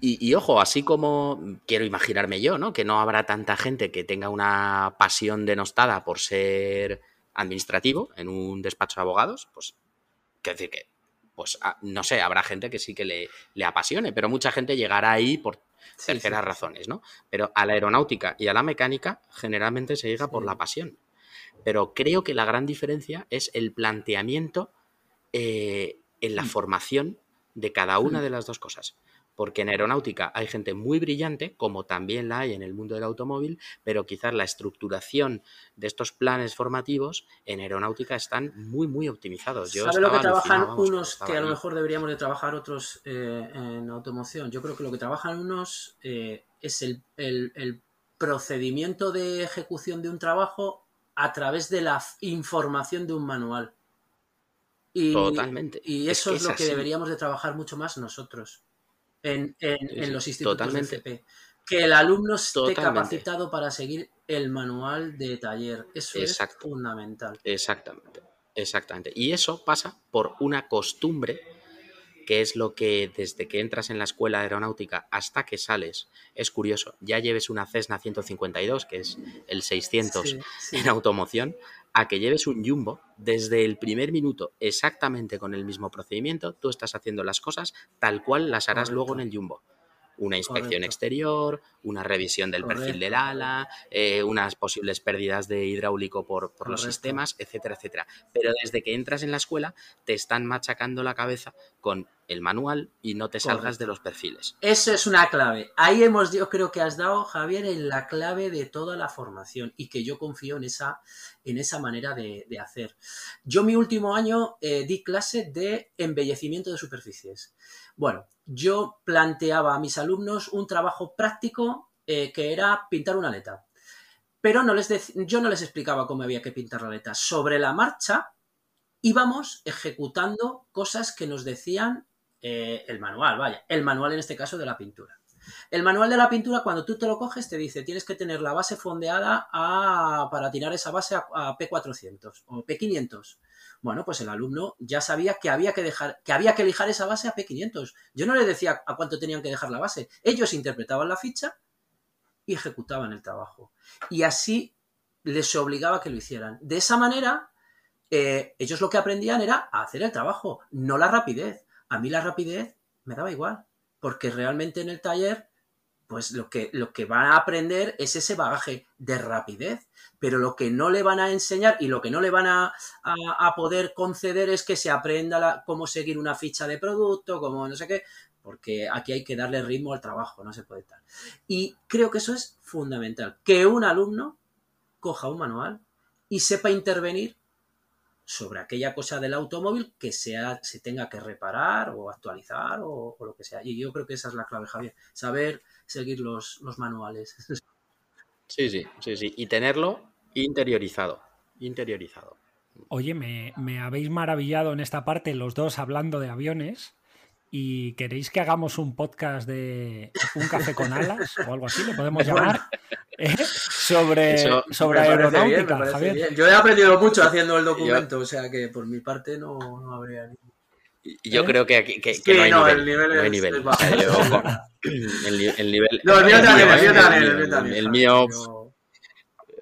Y, y ojo, así como quiero imaginarme yo, ¿no? Que no habrá tanta gente que tenga una pasión denostada por ser administrativo en un despacho de abogados, pues, quiero decir que, pues, ah, no sé, habrá gente que sí que le, le apasione, pero mucha gente llegará ahí por Sí, terceras sí. razones, ¿no? Pero a la aeronáutica y a la mecánica generalmente se llega por la pasión. Pero creo que la gran diferencia es el planteamiento eh, en la Mm. formación de cada una Mm. de las dos cosas. Porque en aeronáutica hay gente muy brillante, como también la hay en el mundo del automóvil, pero quizás la estructuración de estos planes formativos en aeronáutica están muy, muy optimizados. Yo ¿Sabe lo que trabajan vamos, unos que a lo mejor deberíamos de trabajar otros eh, en automoción? Yo creo que lo que trabajan unos eh, es el, el- el procedimiento de ejecución de un trabajo a través de la información de un manual. Y, Totalmente. Y Es eso que es, lo que deberíamos de trabajar mucho más nosotros en, en- Sí, en sí, los institutos totalmente. de FP. Que el alumno esté Totalmente. capacitado para seguir el manual de taller. Eso Exacto. es fundamental. Exactamente, exactamente. Y eso pasa por una costumbre que es lo que desde que entras en la escuela aeronáutica hasta que sales, es curioso, ya lleves una Cessna 152, que es el 600 Sí, sí. en automoción, a que lleves un Jumbo, desde el primer minuto, exactamente con el mismo procedimiento, tú estás haciendo las cosas tal cual las harás Correcto. luego en el Jumbo. Una inspección Correcto. exterior, una revisión del perfil del ala, eh, unas posibles pérdidas de hidráulico por, por los sistemas, etcétera, etcétera. Pero desde que entras en la escuela te están machacando la cabeza con el manual y no te salgas Correcto. de los perfiles. Eso es una clave. Ahí hemos, yo creo que has dado, Javier, en la clave de toda la formación y que yo confío en esa, en esa manera de, de hacer. Yo mi último año eh, di clase de embellecimiento de superficies. Bueno, yo planteaba a mis alumnos un trabajo práctico eh, que era pintar una aleta. Pero no les yo no les explicaba cómo había que pintar la aleta. Sobre la marcha íbamos ejecutando cosas que nos decían eh, el manual, vaya, el manual en este caso de la pintura. El manual de la pintura, cuando tú te lo coges, te dice tienes que tener la base fondeada a- para tirar esa base a, a P400 o P500. Bueno, pues el alumno ya sabía que había que dejar, que había que lijar esa base a P500. Yo no les decía a cuánto tenían que dejar la base. Ellos interpretaban la ficha y ejecutaban el trabajo. Y así les obligaba a que lo hicieran. De esa manera, eh, ellos lo que aprendían era a hacer el trabajo, no la rapidez. A mí la rapidez me daba igual, porque realmente en el taller, pues lo que, lo que van a aprender es ese bagaje de rapidez, pero lo que no le van a enseñar y lo que no le van a, a- poder conceder es que se aprenda la- cómo seguir una ficha de producto, cómo no sé qué, porque aquí hay que darle ritmo al trabajo, no se puede tal. Y creo que eso es fundamental, que un alumno coja un manual y sepa intervenir sobre aquella cosa del automóvil que sea, se tenga que reparar o actualizar o, o lo que sea. Y yo creo que esa es la clave, Javier. Saber seguir los, los manuales. Sí, sí, sí, sí. Y tenerlo interiorizado. Interiorizado. Oye, me, me habéis maravillado en esta parte los dos hablando de aviones. ¿Y queréis que hagamos un podcast de un café con alas o algo así? ¿Le podemos llamar? ¿Eh? Sobre, Eso sobre aeronáutica, bien, Javier. Yo he aprendido mucho haciendo el documento, o sea que por mi parte no, no habría Yo ¿Eh? creo que aquí que, Sí, que no hay no, nivel. el nivel no hay es- nivel. bajo. con- el, nivel. No, el mío también, el mío también. El mío.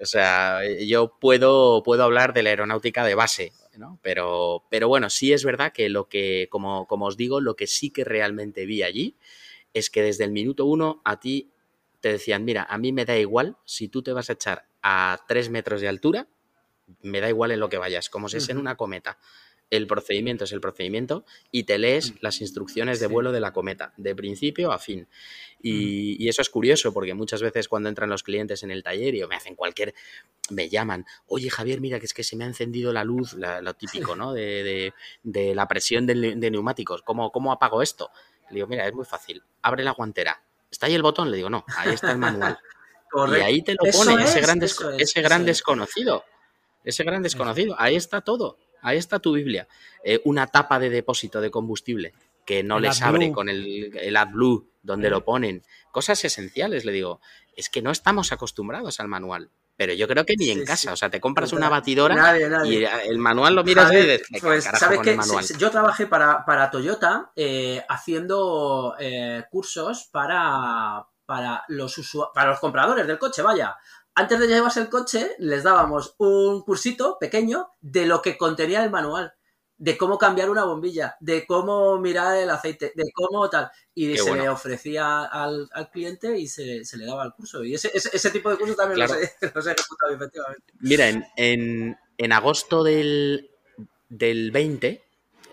O sea, yo puedo, puedo hablar de la aeronáutica de base, ¿no? Pero, pero bueno, sí es verdad que lo que, como, como os digo, lo que sí que realmente vi allí es que desde el minuto uno a ti te decían, mira, a mí me da igual si tú te vas a echar a tres metros de altura, me da igual en lo que vayas, como si es en una cometa el procedimiento es el procedimiento y te lees mm. las instrucciones de vuelo de la cometa, de principio a fin. Mm. Y, eso es curioso porque muchas veces cuando entran los clientes en el taller y me hacen cualquier, me llaman, oye Javier, mira que es que se me ha encendido la luz, lo típico, ¿no? De, la presión de, neumáticos, ¿Cómo, ¿cómo apago esto? Le digo, mira, es muy fácil, abre la guantera. ¿Está ahí el botón? Le digo, no, ahí está el manual. Y ahí te lo pone ese, gran, ese gran desconocido. Ese gran desconocido. Ahí está todo. Ahí está tu Biblia. Eh, una tapa de depósito de combustible que no les abre con el, el AdBlue donde lo ponen. Cosas esenciales, le digo. Es que no estamos acostumbrados al manual. Pero yo creo que ni en casa. O sea, te compras una batidora y el manual lo miras y dices, pues, ¿sabes qué? Yo trabajé para, para Toyota eh, haciendo eh, cursos para, para, los para los compradores del coche, vaya antes de llevarse el coche, les dábamos un cursito pequeño de lo que contenía el manual, de cómo cambiar una bombilla, de cómo mirar el aceite, de cómo tal. Y se le ofrecía al, cliente y se, le daba el curso. Y ese, ese, tipo de cursos también los, he, ejecutado efectivamente. Mira, en, en, agosto del, del 20,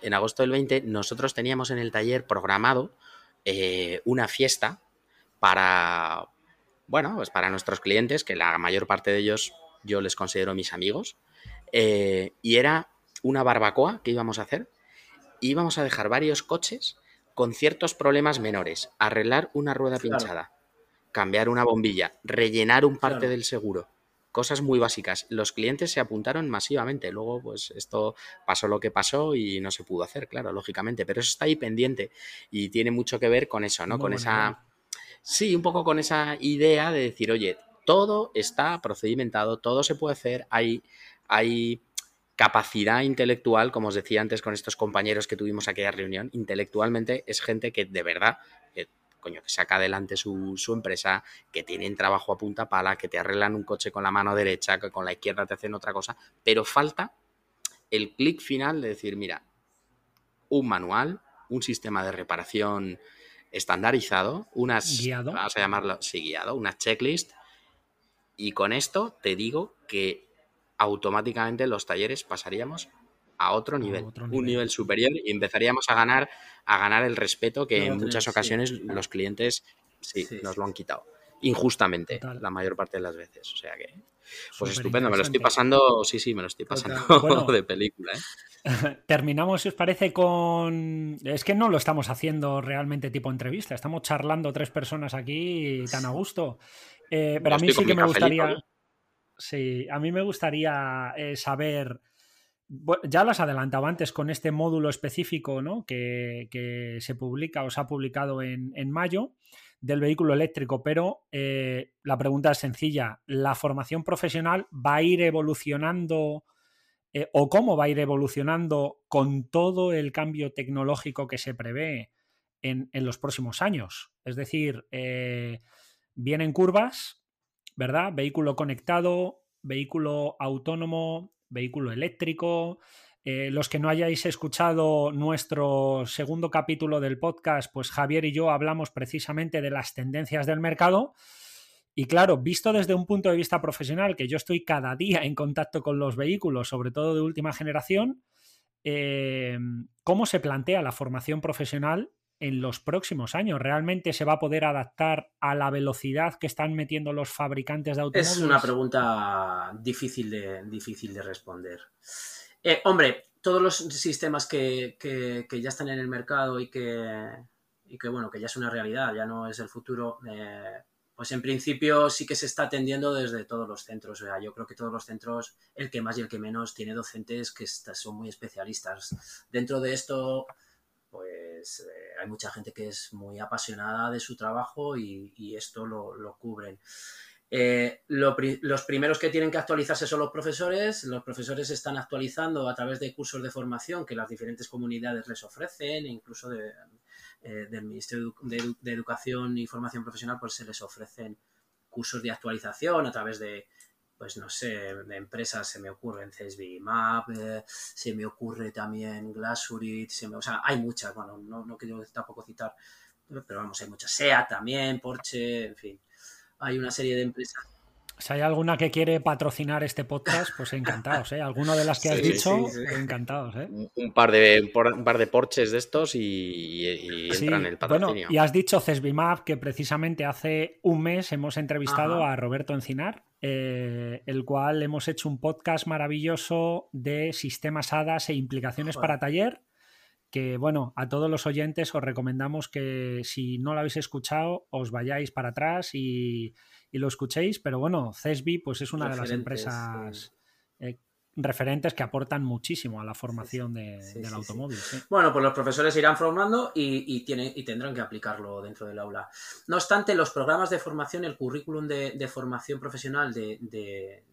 en agosto del 20, nosotros teníamos en el taller programado eh, una fiesta para, bueno, pues para nuestros clientes, que la mayor parte de ellos yo les considero mis amigos, eh, y era una barbacoa que íbamos a hacer. Íbamos a dejar varios coches con ciertos problemas menores, arreglar una rueda pinchada, cambiar una bombilla, rellenar un parte del seguro, cosas muy básicas. Los clientes se apuntaron masivamente. Luego, pues esto pasó lo que pasó y no se pudo hacer, claro, lógicamente. Pero eso está ahí pendiente y tiene mucho que ver con eso, ¿no? con esa Sí, un poco con esa idea de decir, oye, todo está procedimentado, todo se puede hacer, hay, hay capacidad intelectual, como os decía antes con estos compañeros que tuvimos aquella reunión, intelectualmente es gente que de verdad, que, coño, que saca adelante su, su, empresa, que tienen trabajo a punta pala, que te arreglan un coche con la mano derecha, que con la izquierda te hacen otra cosa, pero falta el clic final de decir, mira, un manual, un sistema de reparación estandarizado, unas, vamos a llamarlo, sí, guiado, unas checklist. Y con esto te digo que automáticamente los talleres pasaríamos a otro nivel, un nivel superior y empezaríamos a ganar, a ganar el respeto que en muchas ocasiones los clientes sí, nos lo han quitado. Injustamente, la mayor parte de las veces. O sea que, pues estupendo, me lo estoy pasando, sí, sí, me lo estoy pasando de película. ¿eh? Terminamos, si os parece, con. Es que no lo estamos haciendo realmente tipo entrevista, estamos charlando tres personas aquí tan a gusto. Eh, pero a mí sí que me gustaría. Sí, a mí me gustaría eh, saber. ya lo has adelantado antes con este módulo específico ¿no? que, se publica o se ha publicado en, mayo del vehículo eléctrico, pero eh, la pregunta es sencilla. ¿La formación profesional va a ir evolucionando eh, o cómo va a ir evolucionando con todo el cambio tecnológico que se prevé en, los próximos años. Es decir, eh, vienen curvas, ¿verdad? Vehículo conectado, vehículo autónomo, vehículo eléctrico. Eh, los que no hayáis escuchado nuestro segundo capítulo del podcast, pues Javier y yo hablamos precisamente de las tendencias del mercado y claro, visto desde un punto de vista profesional, que yo estoy cada día en contacto con los vehículos, sobre todo de última generación, eh, ¿cómo se plantea la formación profesional en los próximos años? ¿Realmente se va a poder adaptar a la velocidad que están metiendo los fabricantes de automóviles? Es una pregunta difícil de, difícil de responder. Eh, hombre, todos los sistemas que, ya están en el mercado y que, y que, bueno, que ya es una realidad, ya no es el futuro, eh, pues en principio sí que se está atendiendo desde todos los centros. O sea, yo creo que todos los centros, el que más y el que menos, tiene docentes que son muy especialistas. Dentro de esto, pues eh, hay mucha gente que es muy apasionada de su trabajo y, esto lo, cubren. Eh, los primeros que tienen que actualizarse son los profesores. Los profesores están actualizando a través de cursos de formación que las diferentes comunidades les ofrecen, incluso de, del Ministerio de, Educación y Formación Profesional, pues se les ofrecen cursos de actualización a través de, pues no sé, de empresas. Se me ocurren CSV Map, se me ocurre también Glasurit, se me, o sea, hay muchas, bueno, no, no quiero tampoco citar, pero vamos, hay muchas, SEA también, Porsche, en fin, hay una serie de empresas si hay alguna que quiere patrocinar este podcast, pues encantados, ¿eh? Alguno de las que has dicho, encantados, ¿eh? Un par de, un par de Porsches de estos y, entran en el patrocinio. Bueno, y has dicho Cesbimap, que precisamente hace un mes hemos entrevistado a Roberto Encinar, eh, el cual hemos hecho un podcast maravilloso de sistemas HADAS e implicaciones para taller que bueno, a todos los oyentes os recomendamos que si no lo habéis escuchado, os vayáis para atrás y, lo escuchéis, pero bueno, CESBI pues es una de las empresas eh, referentes que aportan muchísimo a la formación del automóvil. Bueno, pues los profesores irán formando y, tienen, y tendrán que aplicarlo dentro del aula. No obstante, los programas de formación, el currículum de, formación profesional de,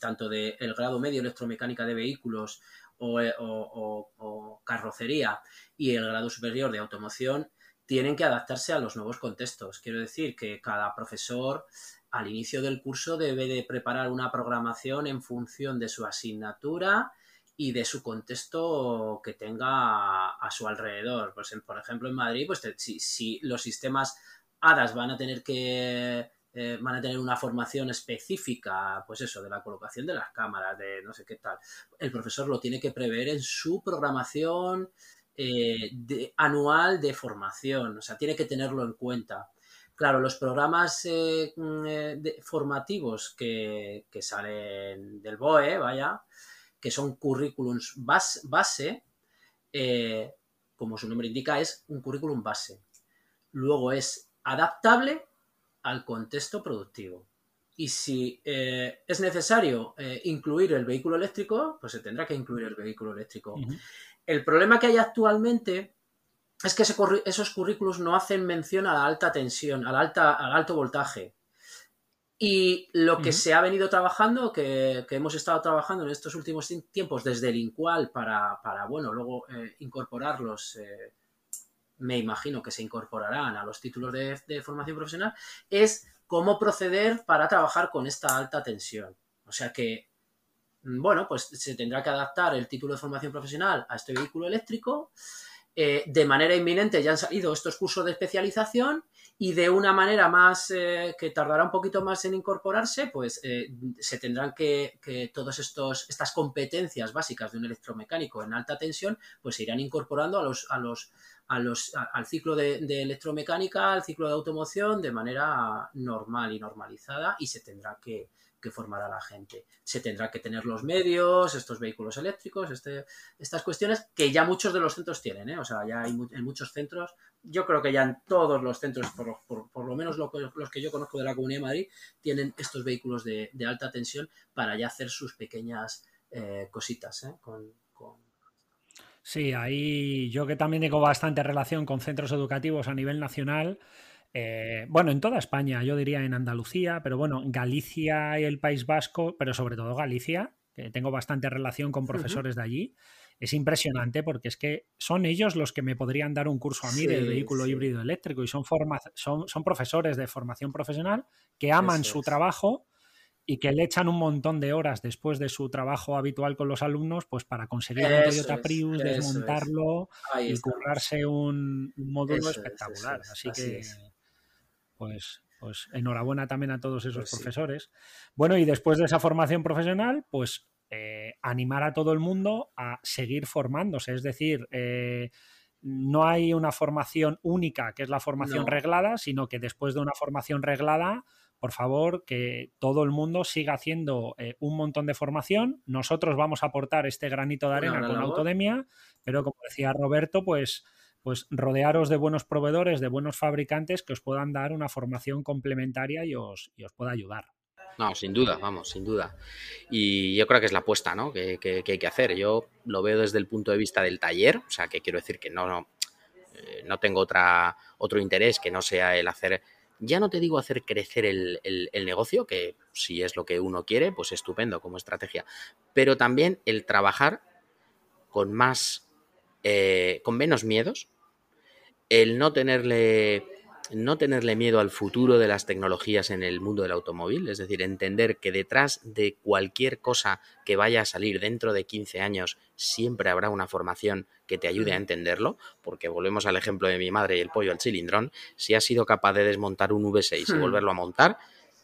tanto del grado medio electromecánica de vehículos eh, o, carrocería y el grado superior de automoción tienen que adaptarse a los nuevos contextos. Quiero decir que cada profesor al inicio del curso debe de preparar una programación en función de su asignatura y de su contexto que tenga a, su alrededor. Pues, por ejemplo, en Madrid, pues si, si los sistemas HADAS van a tener que eh, van a tener una formación específica, pues eso, de la colocación de las cámaras, de no sé qué tal. El profesor lo tiene que prever en su programación eh, anual de formación, o sea, tiene que tenerlo en cuenta. Claro, los programas eh, mm, formativos que, salen del BOE, vaya, que son currículums base, como su nombre indica, es un currículum base. Luego es adaptable al contexto productivo. Y si eh, es necesario eh, incluir el vehículo eléctrico, pues se tendrá que incluir el vehículo eléctrico. El problema que hay actualmente es que esos currículos no hacen mención a la alta tensión, al, alta, al alto voltaje. Y lo que se ha venido trabajando, que, hemos estado trabajando en estos últimos tiempos desde el INCUAL para, para bueno, luego eh, incorporarlos me imagino que se incorporarán a los títulos de, formación profesional, es cómo proceder para trabajar con esta alta tensión. O sea que, mm, bueno, pues se tendrá que adaptar el título de formación profesional a este vehículo eléctrico. Eh, de manera inminente ya han salido estos cursos de especialización y de una manera más eh, que tardará un poquito más en incorporarse, pues eh, se tendrán que, que todas estas competencias básicas de un electromecánico en alta tensión, pues se irán incorporando a los, a los, al ciclo de, electromecánica, al ciclo de automoción de manera normal y normalizada y se tendrá que, formar a la gente. Se tendrá que tener los medios, estos vehículos eléctricos, este, estas cuestiones que ya muchos de los centros tienen, ¿eh? o sea, ya hay en muchos centros, yo creo que ya en todos los centros, por, lo menos los que yo conozco de la Comunidad de Madrid, tienen estos vehículos de, alta tensión para ya hacer sus pequeñas eh, cositas ¿eh? con, Sí, ahí yo que también tengo bastante relación con centros educativos a nivel nacional. Eh, bueno, en toda España, yo diría en Andalucía, pero bueno, Galicia y el País Vasco, pero sobre todo Galicia, que tengo bastante relación con profesores de allí. Es impresionante porque es que son ellos los que me podrían dar un curso a mí del vehículo híbrido eléctrico y son, son, son, profesores de formación profesional que aman su trabajo y que le echan un montón de horas después de su trabajo habitual con los alumnos, pues para conseguir un Toyota Prius, desmontarlo y currarse un, módulo espectacular. Así que, pues, pues enhorabuena también a todos esos pues profesores. Bueno, y después de esa formación profesional, pues eh, animar a todo el mundo a seguir formándose. Es decir, eh, no hay una formación única, que es la formación reglada, sino que después de una formación reglada, por favor, que todo el mundo siga haciendo eh, un montón de formación. Nosotros vamos a aportar este granito de arena con Autodemia, pero como decía Roberto, pues, pues rodearos de buenos proveedores, de buenos fabricantes que os puedan dar una formación complementaria y os, os pueda ayudar. No, sin duda, vamos, sin duda. Y yo creo que es la apuesta ¿no? que, hay que hacer. Yo lo veo desde el punto de vista del taller, o sea, que quiero decir que no, no, eh, no tengo otra, otro interés que no sea el hacer ya no te digo hacer crecer el, negocio, que si es lo que uno quiere, pues estupendo como estrategia, pero también el trabajar con más, eh, con menos miedos el no tenerle no tenerle miedo al futuro de las tecnologías en el mundo del automóvil, es decir, entender que detrás de cualquier cosa que vaya a salir dentro de 15 años siempre habrá una formación que te ayude a entenderlo, porque volvemos al ejemplo de mi madre y el pollo al cilindrón, si has sido capaz de desmontar un V6 y hmm. volverlo a montar,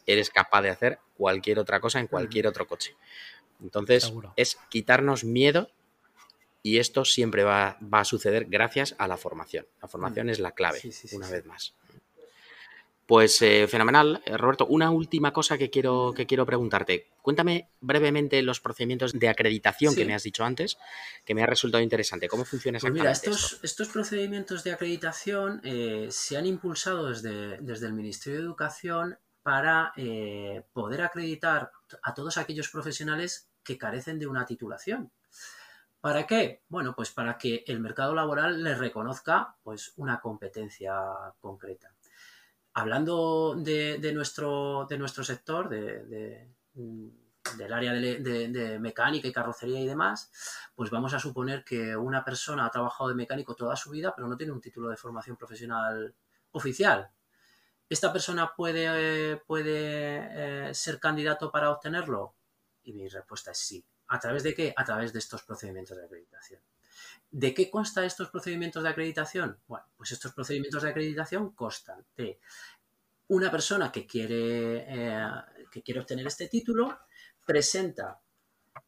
eres capaz de hacer cualquier otra cosa en cualquier otro coche. Entonces, es quitarnos miedo y esto siempre va, a suceder gracias a la formación. La formación es la clave, una vez más. Pues eh, fenomenal, eh, Roberto. Una última cosa que quiero, que quiero preguntarte. Cuéntame brevemente los procedimientos de acreditación que me has dicho antes, que me ha resultado interesante. ¿Cómo funciona pues exactamente? mira, estos, estos procedimientos de acreditación eh, se han impulsado desde, desde, el Ministerio de Educación para poder acreditar a todos aquellos profesionales que carecen de una titulación. ¿Para qué? Bueno, pues para que el mercado laboral les reconozca pues, una competencia concreta hablando de, nuestro, sector, de, del área de, mecánica y carrocería y demás, pues vamos a suponer que una persona ha trabajado de mecánico toda su vida, pero no tiene un título de formación profesional oficial. ¿Esta persona puede, puede eh, ser candidato para obtenerlo? Y mi respuesta es sí. ¿A través de qué? A través de estos procedimientos de acreditación. ¿De qué consta estos procedimientos de acreditación? Bueno, pues estos procedimientos de acreditación constan de una persona que quiere, eh, que quiere obtener este título, presenta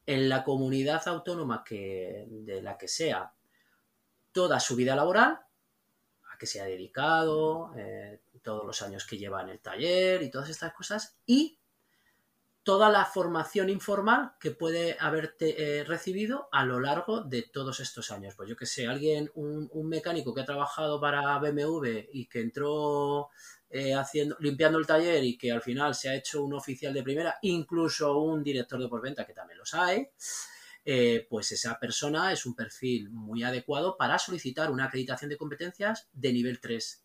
en la comunidad autónoma que, de la que sea toda su vida laboral, a que se ha dedicado, eh, todos los años que lleva en el taller y todas estas cosas, y toda la formación informal que puede haberte eh, recibido a lo largo de todos estos años. Pues yo que sé, alguien, un, mecánico que ha trabajado para BMW y que entró eh, haciendo, limpiando el taller y que al final se ha hecho un oficial de primera, incluso un director de porventa, que también los hay, eh, pues esa persona es un perfil muy adecuado para solicitar una acreditación de competencias de nivel 3,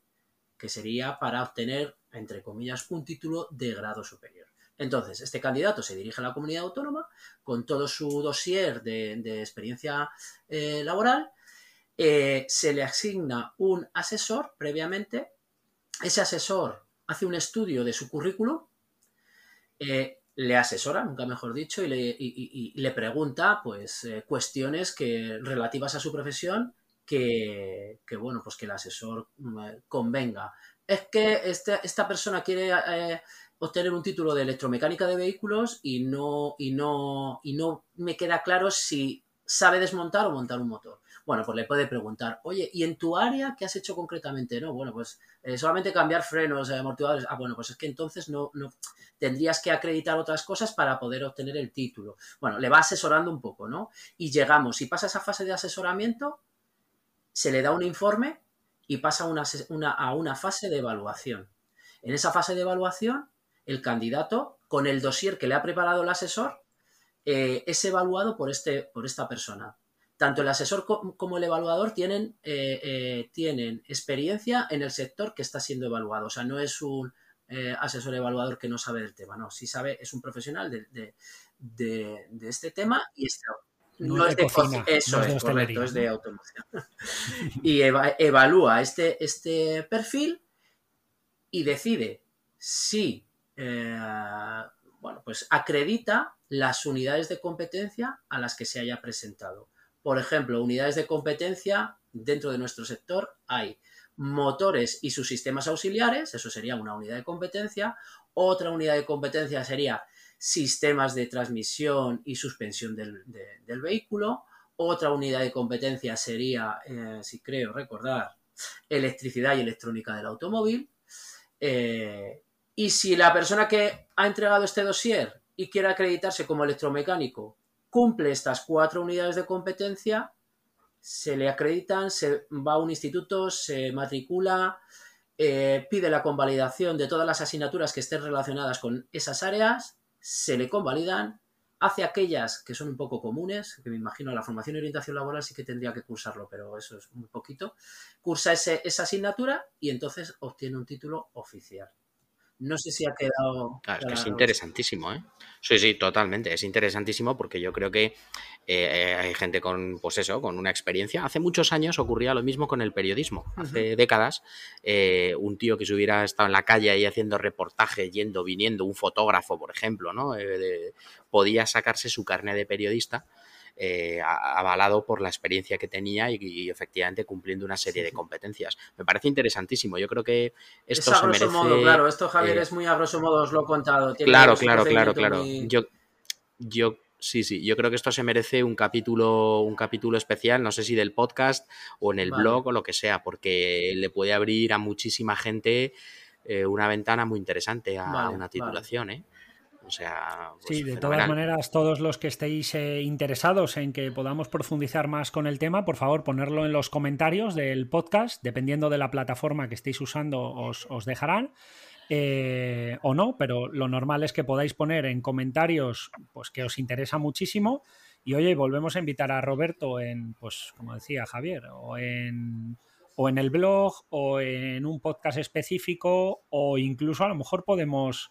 que sería para obtener, entre comillas, un título de grado superior. Entonces, este candidato se dirige a la comunidad autónoma con todo su dossier de, experiencia eh, laboral, eh, se le asigna un asesor previamente, ese asesor hace un estudio de su currículum, eh, le asesora, nunca mejor dicho, y le, pregunta pues cuestiones que, relativas a su profesión que, bueno, pues que el asesor mm, convenga. Es que esta persona quiere obtener un título de electromecánica de vehículos y no, y no, y no me queda claro si sabe desmontar o montar un motor. Bueno, pues le puede preguntar, oye, ¿y en tu área qué has hecho concretamente? No, bueno, pues eh, solamente cambiar frenos, eh, amortiguadores. Ah, bueno, pues es que entonces no, no tendrías que acreditar otras cosas para poder obtener el título. Bueno, le va asesorando un poco, ¿no? Y llegamos, si pasa esa fase de asesoramiento, se le da un informe y pasa una, a una fase de evaluación. En esa fase de evaluación el candidato, con el dossier que le ha preparado el asesor, eh, es evaluado por, este, por esta persona. Tanto el asesor como el evaluador tienen, eh, eh, tienen experiencia en el sector que está siendo evaluado. O sea, no es un asesor evaluador que no sabe del tema, no. Si sabe, es un profesional de, este tema y este, no, es de cocina, eso es, correcto, es de automoción. y evalúa este, este perfil y decide si eh, bueno, pues acredita las unidades de competencia a las que se haya presentado. Por ejemplo, unidades de competencia dentro de nuestro sector hay motores y sus sistemas auxiliares, eso sería una unidad de competencia. Otra unidad de competencia sería sistemas de transmisión y suspensión del, vehículo. Otra unidad de competencia sería, eh, si creo recordar, electricidad y electrónica del automóvil. Eh, y si la persona que ha entregado este dossier y quiere acreditarse como electromecánico cumple estas cuatro unidades de competencia, se le acreditan, se va a un instituto, se matricula, eh, pide la convalidación de todas las asignaturas que estén relacionadas con esas áreas, se le convalidan, hace aquellas que son un poco comunes, que me imagino la formación y orientación laboral sí que tendría que cursarlo, pero eso es muy poquito, cursa esa asignatura y entonces obtiene un título oficial no sé si ha quedado. Claro, es que es interesantísimo, ¿eh? Sí, sí, totalmente. Es interesantísimo porque yo creo que eh, hay gente con, pues eso, con una experiencia. Hace muchos años ocurría lo mismo con el periodismo. Hace décadas, eh, un tío que se hubiera estado en la calle ahí haciendo reportaje, yendo, viniendo, un fotógrafo, por ejemplo, ¿no? Eh, podía sacarse su carne de periodista eh, avalado por la experiencia que tenía y, efectivamente cumpliendo una serie de competencias. Me parece interesantísimo. Yo creo que esto es a se merece, modo, claro. Esto, Javier, eh, es muy a grosso modo, os lo he contado. claro, claro, claro, claro. Yo, yo Sí, sí, yo creo que esto se merece un capítulo, un capítulo especial, no sé si del podcast o en el blog o lo que sea, porque le puede abrir a muchísima gente eh, una ventana muy interesante a una titulación, ¿eh? O sea, pues sí, de todas maneras, todos los que estéis eh, interesados en que podamos profundizar más con el tema, por favor, ponerlo en los comentarios del podcast, dependiendo de la plataforma que estéis usando, os, dejarán. Eh, o no, pero lo normal es que podáis poner en comentarios pues que os interesa muchísimo. Y oye, volvemos a invitar a Roberto en, pues, como decía Javier, o en, o en el blog, o en un podcast específico, o incluso a lo mejor podemos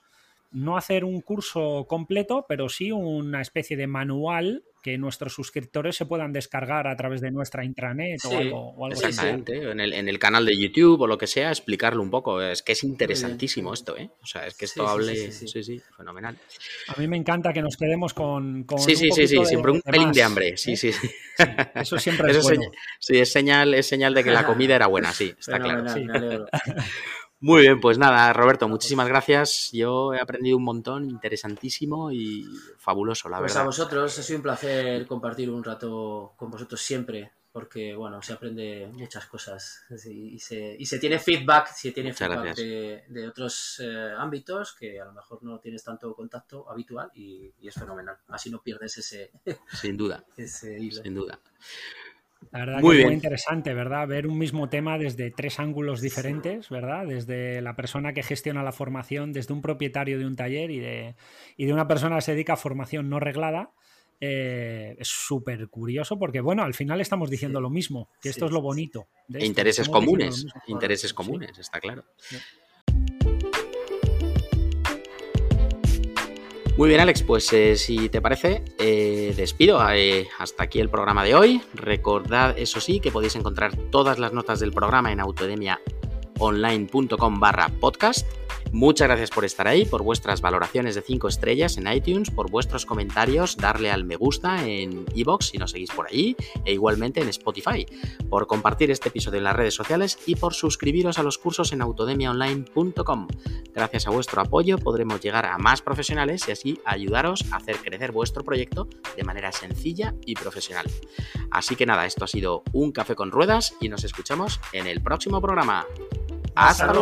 no hacer un curso completo, pero sí una especie de manual que nuestros suscriptores se puedan descargar a través de nuestra intranet o algo, Exactamente, En, el, en, el, canal de YouTube o lo que sea, explicarlo un poco. Es que es interesantísimo esto, ¿eh? O sea, es que esto hable. Sí sí, fenomenal. A mí me encanta que nos quedemos con. sí, sí, sí, sí, siempre un pelín de hambre. ¿eh? Sí, sí, sí. Eso siempre es bueno. sí, es señal, es señal de que la comida era buena, sí, está claro. Muy bien, pues nada, Roberto, muchísimas gracias. Yo he aprendido un montón, interesantísimo y fabuloso, la pues verdad. a vosotros, ha sido un placer compartir un rato con vosotros siempre, porque bueno, se aprende muchas cosas y se, y se tiene feedback, se tiene feedback de, otros eh, ámbitos que a lo mejor no tienes tanto contacto habitual y, es fenomenal. Así no pierdes ese. Sin duda. Sin duda. La verdad que es muy interesante, ¿verdad? Ver un mismo tema desde tres ángulos diferentes, ¿verdad? Desde la persona que gestiona la formación, desde un propietario de un taller y de, y de una persona que se dedica a formación no reglada. Eh, es súper curioso porque, bueno, al final estamos diciendo lo mismo, que esto es lo bonito. intereses comunes, intereses comunes, está claro. Muy bien, Alex, pues eh, si te parece, eh, despido. Eh, hasta aquí el programa de hoy. Recordad, eso sí, que podéis encontrar todas las notas del programa en autodemiaonline.com barra podcast Muchas gracias por estar ahí, por vuestras valoraciones de 5 estrellas en iTunes, por vuestros comentarios, darle al me gusta en iBox si nos seguís por allí, e igualmente en Spotify, por compartir este episodio en las redes sociales y por suscribiros a los cursos en autodemiaonline.com. Gracias a vuestro apoyo podremos llegar a más profesionales y así ayudaros a hacer crecer vuestro proyecto de manera sencilla y profesional. Así que nada, esto ha sido un café con ruedas y nos escuchamos en el próximo programa. Hasta,